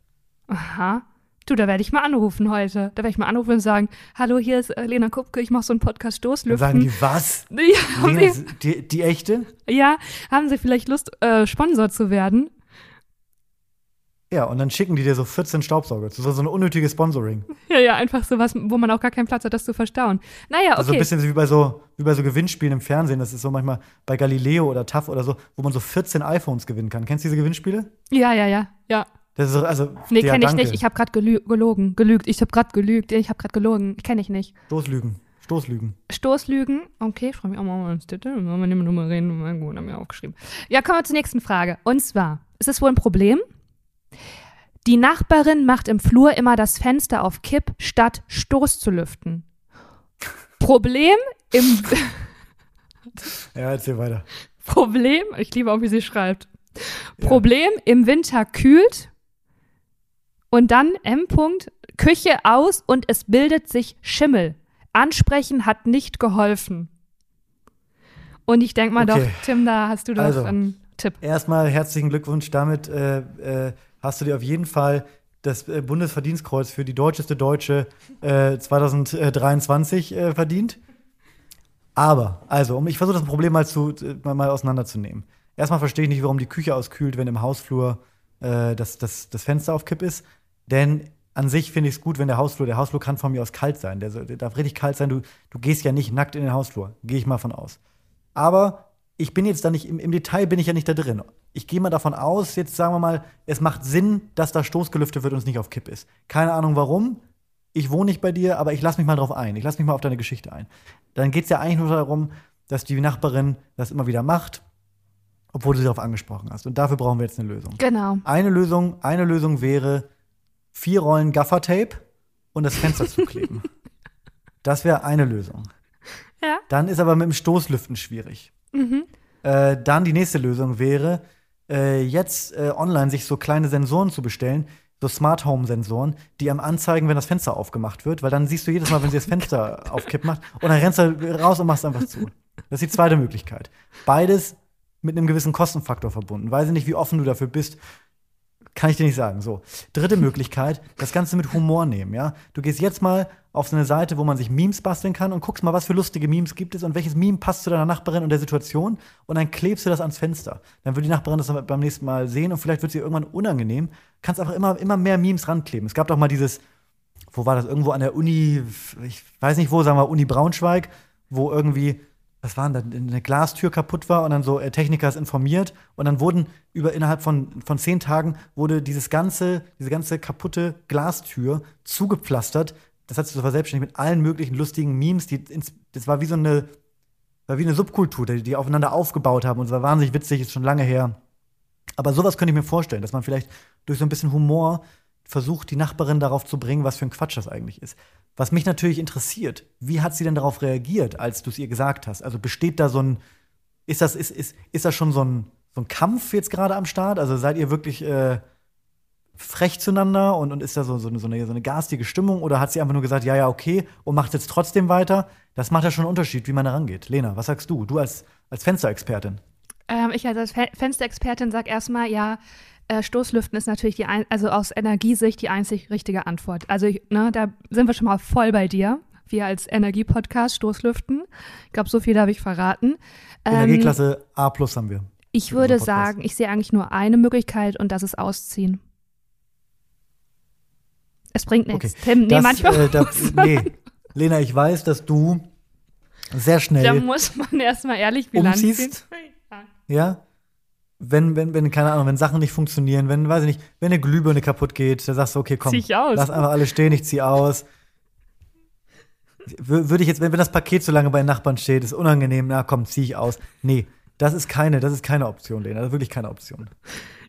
Aha. Du, da werde ich mal anrufen heute. Da werde ich mal anrufen und sagen, hallo, hier ist äh, Lena Kupke, ich mache so einen Podcast Dann Stoßlüften. sagen die, was? ja, Lena, Sie, die, die echte? ja, haben Sie vielleicht Lust, äh, Sponsor zu werden? Ja, und dann schicken die dir so 14 Staubsauger. zu. So, so ein unnötiges Sponsoring. Ja, ja, einfach so was, wo man auch gar keinen Platz hat, das zu verstauen. Naja, Also ein okay. bisschen wie bei so, wie bei so Gewinnspielen im Fernsehen. Das ist so manchmal bei Galileo oder TAF oder so, wo man so 14 iPhones gewinnen kann. Kennst du diese Gewinnspiele? ja, ja, ja, ja. Das ist so, also, Nee, ja, kenne ich danke. nicht. Ich habe gerade gelü gelogen. Gelügt. Ich habe gerade gelügt. Ich habe gerade gelogen. Kenne ich nicht. Stoßlügen. Stoßlügen. Stoßlügen. Okay, ich auch mal ins Titel. Wollen wir nicht mehr drüber reden. Gut, haben wir aufgeschrieben. Ja, kommen wir zur nächsten Frage. Und zwar, ist es wohl ein Problem? Die Nachbarin macht im Flur immer das Fenster auf Kipp, statt Stoß zu lüften. Problem im Ja, erzähl weiter. Problem, ich liebe auch, wie sie schreibt. Problem im Winter kühlt und dann M. -Punkt, Küche aus und es bildet sich Schimmel. Ansprechen hat nicht geholfen. Und ich denke mal Okay. doch, Tim, da hast du doch Also. einen Tipp. Erstmal herzlichen Glückwunsch. Damit äh, äh, hast du dir auf jeden Fall das äh, Bundesverdienstkreuz für die deutscheste Deutsche äh, 2023 äh, verdient. Aber, also, um, ich versuche das Problem mal, zu, äh, mal, auseinanderzunehmen. Erstmal verstehe ich nicht, warum die Küche auskühlt, wenn im Hausflur äh, das, das, das Fenster auf Kipp ist. Denn an sich finde ich es gut, wenn der Hausflur, der Hausflur kann von mir aus kalt sein. Der, der darf richtig kalt sein. Du, du gehst ja nicht nackt in den Hausflur. Gehe ich mal von aus. Aber ich bin jetzt da nicht, im, im Detail bin ich ja nicht da drin. Ich gehe mal davon aus, jetzt sagen wir mal, es macht Sinn, dass da Stoßgelüftet wird und es nicht auf Kipp ist. Keine Ahnung warum. Ich wohne nicht bei dir, aber ich lass mich mal drauf ein. Ich lass mich mal auf deine Geschichte ein. Dann geht es ja eigentlich nur darum, dass die Nachbarin das immer wieder macht, obwohl du sie darauf angesprochen hast. Und dafür brauchen wir jetzt eine Lösung. Genau. Eine Lösung, eine Lösung wäre vier Rollen Gaffertape und das Fenster zu kleben. Das wäre eine Lösung. Ja. Dann ist aber mit dem Stoßlüften schwierig. Mhm. Äh, dann die nächste Lösung wäre, äh, jetzt äh, online sich so kleine Sensoren zu bestellen, so Smart Home Sensoren, die einem anzeigen, wenn das Fenster aufgemacht wird, weil dann siehst du jedes Mal, wenn sie das Fenster auf Kipp macht, und dann rennst du raus und machst einfach zu. Das ist die zweite Möglichkeit. Beides mit einem gewissen Kostenfaktor verbunden. Weiß ich nicht, wie offen du dafür bist. Kann ich dir nicht sagen. So. Dritte Möglichkeit, das Ganze mit Humor nehmen, ja. Du gehst jetzt mal auf so eine Seite, wo man sich Memes basteln kann und guckst mal, was für lustige Memes gibt es und welches Meme passt zu deiner Nachbarin und der Situation und dann klebst du das ans Fenster. Dann wird die Nachbarin das beim nächsten Mal sehen und vielleicht wird sie irgendwann unangenehm. Kannst einfach immer, immer mehr Memes rankleben. Es gab doch mal dieses, wo war das? Irgendwo an der Uni, ich weiß nicht wo, sagen wir Uni Braunschweig, wo irgendwie was war denn da, eine Glastür kaputt war und dann so äh, Techniker ist informiert und dann wurden über innerhalb von, von zehn Tagen wurde dieses ganze, diese ganze kaputte Glastür zugepflastert. Das hat sich so verselbstständigt mit allen möglichen lustigen Memes, die das war wie so eine, war wie eine Subkultur, die, die aufeinander aufgebaut haben und es war wahnsinnig witzig, ist schon lange her. Aber sowas könnte ich mir vorstellen, dass man vielleicht durch so ein bisschen Humor versucht, die Nachbarin darauf zu bringen, was für ein Quatsch das eigentlich ist. Was mich natürlich interessiert, wie hat sie denn darauf reagiert, als du es ihr gesagt hast? Also besteht da so ein, ist das, ist, ist, ist das schon so ein, so ein Kampf jetzt gerade am Start? Also seid ihr wirklich äh, frech zueinander und, und ist da so, so, eine, so, eine, garstige Stimmung? Oder hat sie einfach nur gesagt, ja, ja, okay, und macht jetzt trotzdem weiter? Das macht ja schon einen Unterschied, wie man da rangeht. Lena, was sagst du? Du als, als Fensterexpertin. Ähm, ich als Fe Fensterexpertin sag erstmal, ja, äh, Stoßlüften ist natürlich die, ein also aus Energiesicht die einzig richtige Antwort. Also, ich, ne, da sind wir schon mal voll bei dir. Wir als Energiepodcast Stoßlüften. Ich glaube, so viel darf ich verraten. Ähm, Energieklasse A plus haben wir. Ich würde sagen, ich sehe eigentlich nur eine Möglichkeit und das ist Ausziehen. Es bringt nichts. Okay. Tim, nee, Das, manchmal äh, da, man, nee. Lena, ich weiß, dass du sehr da schnell muss man erstmal ehrlich Bilanz Umziehst? ziehen. Ja. Wenn, wenn, wenn, keine Ahnung, wenn Sachen nicht funktionieren, wenn, weiß ich nicht, wenn eine Glühbirne kaputt geht, dann sagst du, okay, komm, ich aus. lass einfach alles stehen, ich zieh aus. Wür- Würde ich jetzt, wenn, wenn das Paket so lange bei den Nachbarn steht, ist unangenehm, na komm, zieh ich aus. Nee, das ist keine, das ist keine Option, Lena, das ist wirklich keine Option.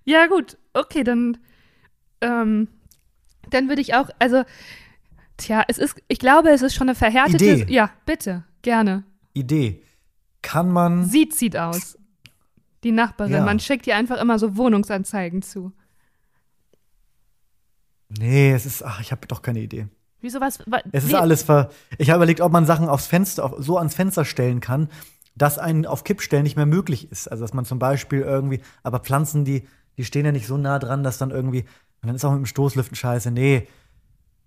Ja, gut, okay, dann, ähm, dann würde ich auch, also, tja, es ist, ich glaube, es ist schon eine verhärtete. Idee. Ja, bitte, gerne. Idee. Kann man, Sie zieht aus. Die Nachbarin. Ja. Man schickt ihr einfach immer so Wohnungsanzeigen zu. nee, es ist, ach, ich habe doch keine Idee. Wieso was? wa- Es ist wie- alles ver. Ich habe überlegt, ob man Sachen aufs Fenster, auf, so ans Fenster stellen kann, dass ein auf Kippstellen nicht mehr möglich ist. Also dass man zum Beispiel irgendwie, aber Pflanzen, die, die stehen ja nicht so nah dran, dass dann irgendwie, und dann ist auch mit dem Stoßlüften scheiße. Nee.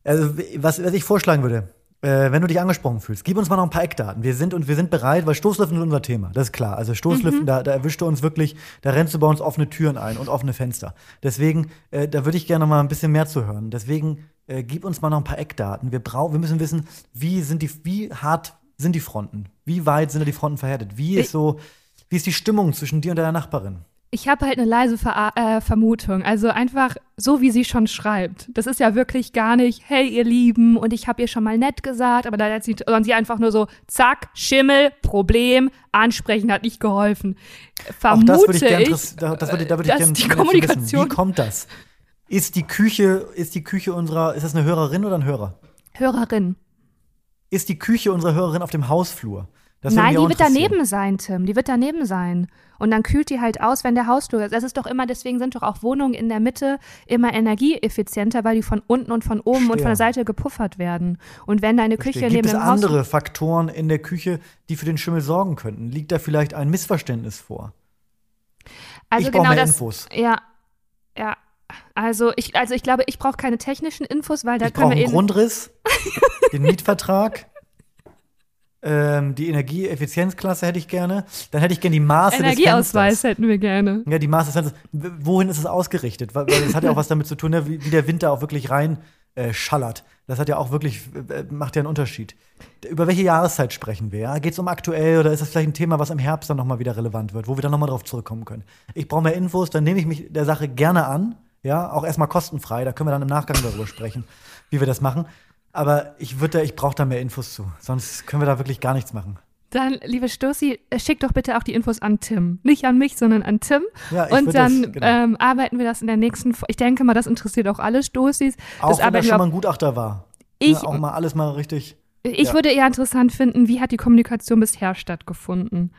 Also, was, was ich vorschlagen würde, äh, wenn du dich angesprochen fühlst, gib uns mal noch ein paar Eckdaten. Wir sind und wir sind bereit, weil Stoßlüften ist unser Thema. Das ist klar. Also Stoßlüften, da, da erwischt du uns wirklich, da rennst du bei uns offene Türen ein und offene Fenster. Deswegen, äh, da würde ich gerne noch mal ein bisschen mehr zu hören. Deswegen äh, gib uns mal noch ein paar Eckdaten. Wir brauchen, wir müssen wissen, wie sind die, wie hart sind die Fronten? Wie weit sind da die Fronten verhärtet? Wie ist so, wie ist die Stimmung zwischen dir und deiner Nachbarin? Ich habe halt eine leise Ver äh, Vermutung. Also einfach so, wie sie schon schreibt. Das ist ja wirklich gar nicht, hey, ihr Lieben, und ich habe ihr schon mal nett gesagt, aber dann hat sie, sondern sie einfach nur so, zack, Schimmel, Problem, ansprechen hat nicht geholfen. Auch Vermute das würde ich gerne, ich, da, das würde, da würde ich dass gerne die Kommunikation- Wissen. Wie kommt das? Ist die Küche, ist die Küche unserer, ist das eine Hörerin oder ein Hörer? Hörerin. Ist die Küche unserer Hörerin auf dem Hausflur? Das Nein, die wird daneben sein, Tim. Die wird daneben sein. Und dann kühlt die halt aus, wenn der Hausflur ist. Das ist doch immer, deswegen sind doch auch Wohnungen in der Mitte immer energieeffizienter, weil die von unten und von oben und von Verstehe. der Seite gepuffert werden. Und wenn deine Küche Gibt neben es dem Haus. andere Faktoren in der Küche, die für den Schimmel sorgen könnten? Liegt da vielleicht ein Missverständnis vor? Also ich genau das. Infos. Ja. Ja. Also ich, also ich glaube, ich brauche keine technischen Infos, weil da Ich können wir einen eben. Grundriss, den Mietvertrag, ähm, die Energieeffizienzklasse hätte ich gerne. Dann hätte ich gerne die Maße des Energieausweis Fensters. hätten wir gerne. Ja, die Maße des Fensters. Wohin ist es ausgerichtet? Weil, weil das hat ja auch was damit zu tun, ne, wie, wie der Winter auch wirklich rein äh, schallert. Das hat ja auch wirklich, äh, macht ja einen Unterschied. Über welche Jahreszeit sprechen wir? Ja? Geht es um aktuell oder ist das vielleicht ein Thema, was im Herbst dann nochmal wieder relevant wird, wo wir dann nochmal drauf zurückkommen können? Ich brauche mehr Infos, dann nehme ich mich der Sache gerne an. Ja, auch erstmal kostenfrei. Da können wir dann im Nachgang darüber sprechen, wie wir das machen. Aber ich würde, ich brauche da mehr Infos zu. Sonst können wir da wirklich gar nichts machen. Dann, liebe Stoßi, äh, schick doch bitte auch die Infos an Tim. Nicht an mich, sondern an Tim. Ja, ich Und dann das- genau. ähm, arbeiten wir das in der nächsten. Ich denke mal, das interessiert auch alle Stoßis. Auch das wenn arbeiten schon mal ein Gutachter war. Ich, ja, auch mal alles mal richtig. ich ja. würde eher interessant finden, wie hat die Kommunikation bisher stattgefunden?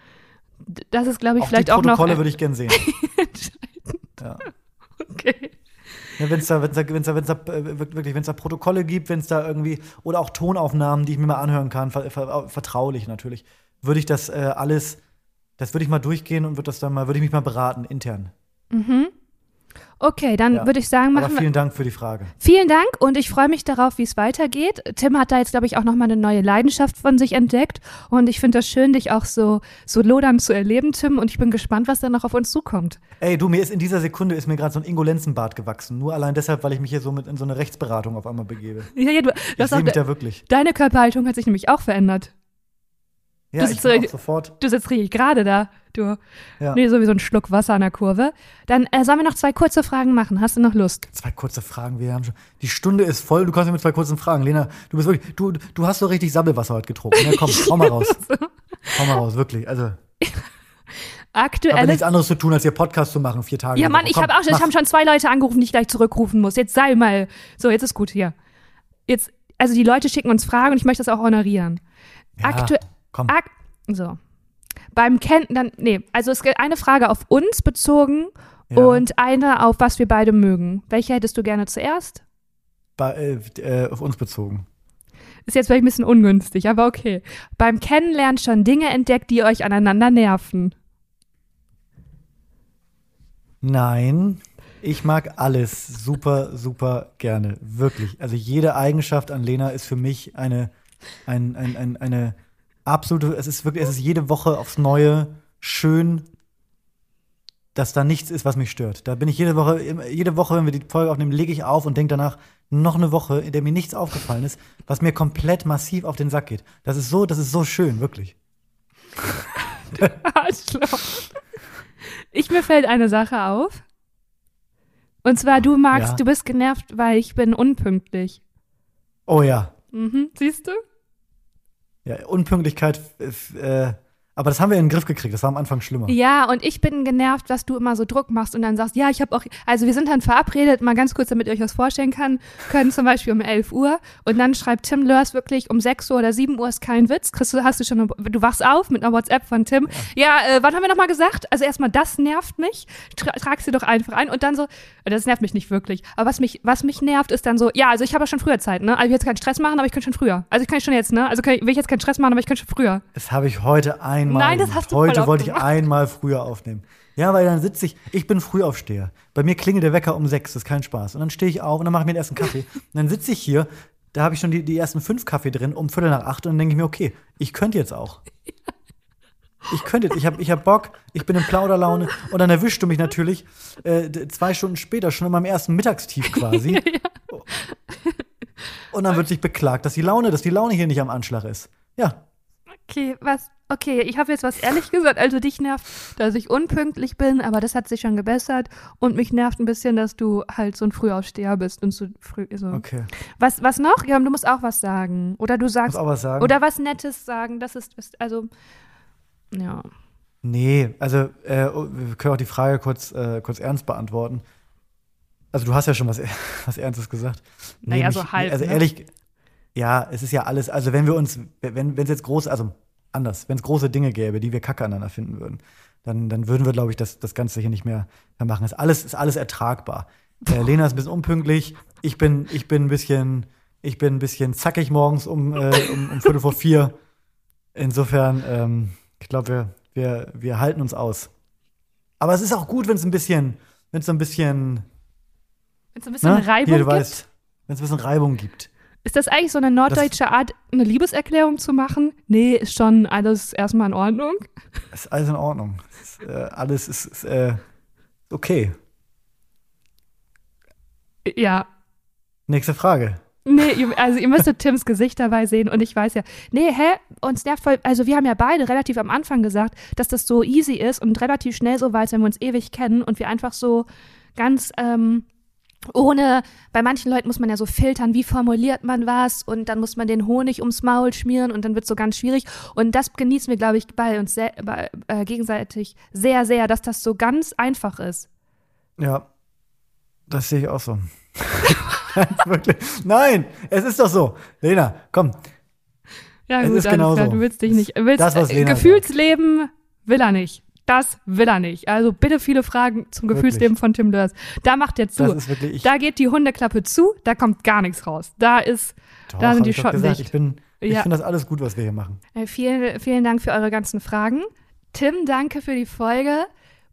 Das ist, glaube ich, Auch vielleicht die auch noch. Protokolle würde ich gern sehen. ja. okay. Wenn es da, wenn's da, wenn's da, wenn's da äh, wirklich, wenn es da Protokolle gibt, wenn es da irgendwie oder auch Tonaufnahmen, die ich mir mal anhören kann, ver, ver, vertraulich natürlich, würde ich das äh, alles, das würde ich mal durchgehen und würde das dann mal, würde ich mich mal beraten intern. Mhm. Okay, dann Ja. würde ich sagen, Aber machen wir. vielen Dank für die Frage. Vielen Dank und ich freue mich darauf, wie es weitergeht. Tim hat da jetzt, glaube ich, auch nochmal eine neue Leidenschaft von sich entdeckt und ich finde das schön, dich auch so, so lodern zu erleben, Tim, und ich bin gespannt, was da noch auf uns zukommt. Ey, du, mir ist in dieser Sekunde ist mir gerade so ein Ingolenzenbart gewachsen. Nur allein deshalb, weil ich mich hier so mit in so eine Rechtsberatung auf einmal begebe. Ja, ja, du, du Ich sehe mich da wirklich. deine Körperhaltung hat sich nämlich auch verändert. Ja, Das ich ist bin auch sofort. Du sitzt richtig gerade da, du. Ja. Nee, sowieso ein Schluck Wasser an der Kurve. Dann äh, sollen wir noch zwei kurze Fragen machen. Hast du noch Lust? Zwei kurze Fragen. Wir haben schon. Die Stunde ist voll. Du kannst mir mit zwei kurzen Fragen. Lena, du bist wirklich. Du, du hast so richtig Sabbelwasser heute getrunken. Ja, komm, hau mal raus. Hau mal raus, wirklich. Also, Aktuelles. nichts anderes zu tun, als hier Podcast zu machen, vier Tage. Ja, Mann, ich habe auch ich haben schon zwei Leute angerufen, die ich gleich zurückrufen muss. Jetzt sei mal. So, jetzt ist gut hier. Jetzt, also die Leute schicken uns Fragen und ich möchte das auch honorieren. Ja, Aktu komm. Ak so. Beim Kennen, dann, nee, also es gibt eine Frage auf uns bezogen Ja. und eine auf was wir beide mögen. Welche hättest du gerne zuerst? Bei, äh, äh, auf uns bezogen. Ist jetzt vielleicht ein bisschen ungünstig, aber okay. Beim Kennenlernen schon Dinge entdeckt, die euch aneinander nerven. Nein, ich mag alles super, super gerne. Wirklich. Also jede Eigenschaft an Lena ist für mich eine, ein, ein, ein, eine absolute, es ist wirklich, es ist jede Woche aufs Neue schön, dass da nichts ist, was mich stört. Da bin ich jede Woche, jede Woche, wenn wir die Folge aufnehmen, lege ich auf und denke danach noch eine Woche, in der mir nichts aufgefallen ist, was mir komplett massiv auf den Sack geht. Das ist so, das ist so schön, wirklich. Arschloch. Ich mir fällt eine Sache auf. Und zwar, du magst, Ja. du bist genervt, weil ich bin unpünktlich. Oh ja. Mhm, siehst du? Ja, Unpünktlichkeit, äh, aber das haben wir in den Griff gekriegt. Das war am Anfang schlimmer. Ja, und ich bin genervt, dass du immer so Druck machst und dann sagst, ja, ich habe auch, also wir sind dann verabredet, mal ganz kurz, damit ihr euch das vorstellen kann, können zum Beispiel um 11 Uhr und dann schreibt Tim Lörs wirklich um 6 Uhr oder 7 Uhr ist kein Witz, du, hast du schon, eine, du wachst auf mit einer WhatsApp von Tim, ja, äh, wann haben wir nochmal gesagt? Also erstmal, das nervt mich, Tra trag sie doch einfach ein und dann so, das nervt mich nicht wirklich, aber was mich, was mich nervt, ist dann so, ja, also ich habe ja schon früher Zeit, ne, also ich will jetzt keinen Stress machen, aber ich könnte schon früher, also ich kann schon jetzt, ne, also kann ich, will ich jetzt keinen Stress machen, aber ich könnte schon früher. Das habe ich heute einmal. Nein, das hast du Heute wollte ich einmal früher aufnehmen. Ja, weil dann sitze ich, ich bin Frühaufsteher. Bei mir klingelt der Wecker um sechs, das ist kein Spaß. Und dann stehe ich auf und dann mache ich mir den ersten Kaffee. Und dann sitze ich hier, da habe ich schon die, die ersten fünf Kaffee drin, um Viertel nach acht und dann denke ich mir, okay, ich könnte jetzt auch. Ich könnte jetzt, ich habe ich hab Bock, ich bin in Plauderlaune und dann erwischst du mich natürlich äh, zwei Stunden später schon in meinem ersten Mittagstief quasi. Und dann wird sich beklagt, dass die Laune, dass die Laune hier nicht am Anschlag ist. Ja, Okay, was? Okay, ich habe jetzt was ehrlich gesagt. Also dich nervt, dass ich unpünktlich bin, aber das hat sich schon gebessert. Und mich nervt ein bisschen, dass du halt so ein Frühaufsteher bist und so früh. So. okay. Was, was noch? Ja, du musst auch was sagen. Oder du Ich muss sagst. auch was sagen. Oder was Nettes sagen. Das ist, ist also. Ja. Nee, also äh, wir können auch die Frage kurz, äh, kurz ernst beantworten. Also du hast ja schon was, was Ernstes gesagt. Naja, mich- so halb, Also ne? Ja, es ist ja alles, also wenn wir uns, wenn es jetzt große, also anders, wenn es große Dinge gäbe, die wir kacke aneinander finden würden, dann, dann würden wir, glaube ich, das, das Ganze hier nicht mehr, machen. Ist alles, ist alles ertragbar. Äh, Lena ist ein bisschen unpünktlich, ich bin, ich bin ein bisschen, ich bin ein bisschen zackig morgens um, äh, um, um Viertel vor vier. Insofern, ähm, ich glaube, wir, wir, wir halten uns aus. Aber es ist auch gut, wenn es ein bisschen, wenn es so ein bisschen, Wenn es ein bisschen ne? Reibung Hier, du gibt. wenn es ein bisschen Reibung gibt. Ist das eigentlich so eine norddeutsche Art, eine Liebeserklärung zu machen? Nee, ist schon alles erstmal in Ordnung. Ist alles in Ordnung. Ist, äh, alles ist, ist äh, okay. Ja. Nächste Frage. Nee, also ihr müsstet Tims Gesicht dabei sehen und ich weiß ja, nee, hä, uns nervt voll, also wir haben ja beide relativ am Anfang gesagt, dass das so easy ist und relativ schnell so weit, wenn wir uns ewig kennen und wir einfach so ganz ähm, ohne, bei manchen Leuten muss man ja so filtern, wie formuliert man was und dann muss man den Honig ums Maul schmieren und dann wird so ganz schwierig und das genießen wir, glaube ich, bei uns sehr, bei, äh, gegenseitig sehr, sehr, dass das so ganz einfach ist. Ja, das sehe ich auch so. Nein, wirklich. Nein, es ist doch so. Lena, komm. Ja, Es gut, ist alles genauso. du willst dich nicht. Willst, Das, was äh, Lena Gefühlsleben will er nicht. Das will er nicht. Also bitte viele Fragen zum Wirklich. Gefühlsleben von Tim Lörs. Da macht er zu. Das ist wirklich. Ich, da geht die Hundeklappe zu, da kommt gar nichts raus. Da ist, doch, da sind die Schotten gesagt, dicht. Ich, bin- ich Ja. finde das alles gut, was wir hier machen. äh, vielen, vielen Dank für eure ganzen Fragen. Tim, danke für die Folge.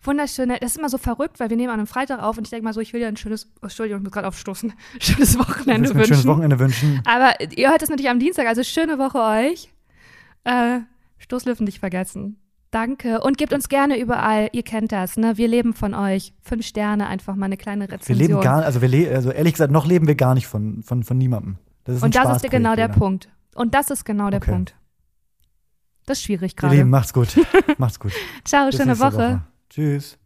Wunderschöne, das ist immer so verrückt, weil wir nehmen an einem Freitag auf und ich denke mal so, ich will dir ein schönes, oh, Entschuldigung, ich muss gerade aufstoßen, schönes Wochenende mir ein schönes wünschen. Wochenende wünschen. Aber ihr hört es natürlich am Dienstag, also schöne Woche euch. Äh, Stoßlüften nicht vergessen. Danke. Und gebt uns gerne überall, ihr kennt das, ne? Wir leben von euch. Fünf Sterne, einfach mal eine kleine Wir Rezension. leben gar also wir le also ehrlich gesagt, noch leben wir gar nicht von, von, von niemandem. Das Und das ist genau der. Punkt. Und das ist genau der Okay. Punkt. Das ist schwierig Ihr Lieben, gerade. macht's gut. macht's gut. Ciao, Bis schöne nächste Woche. Tschüss.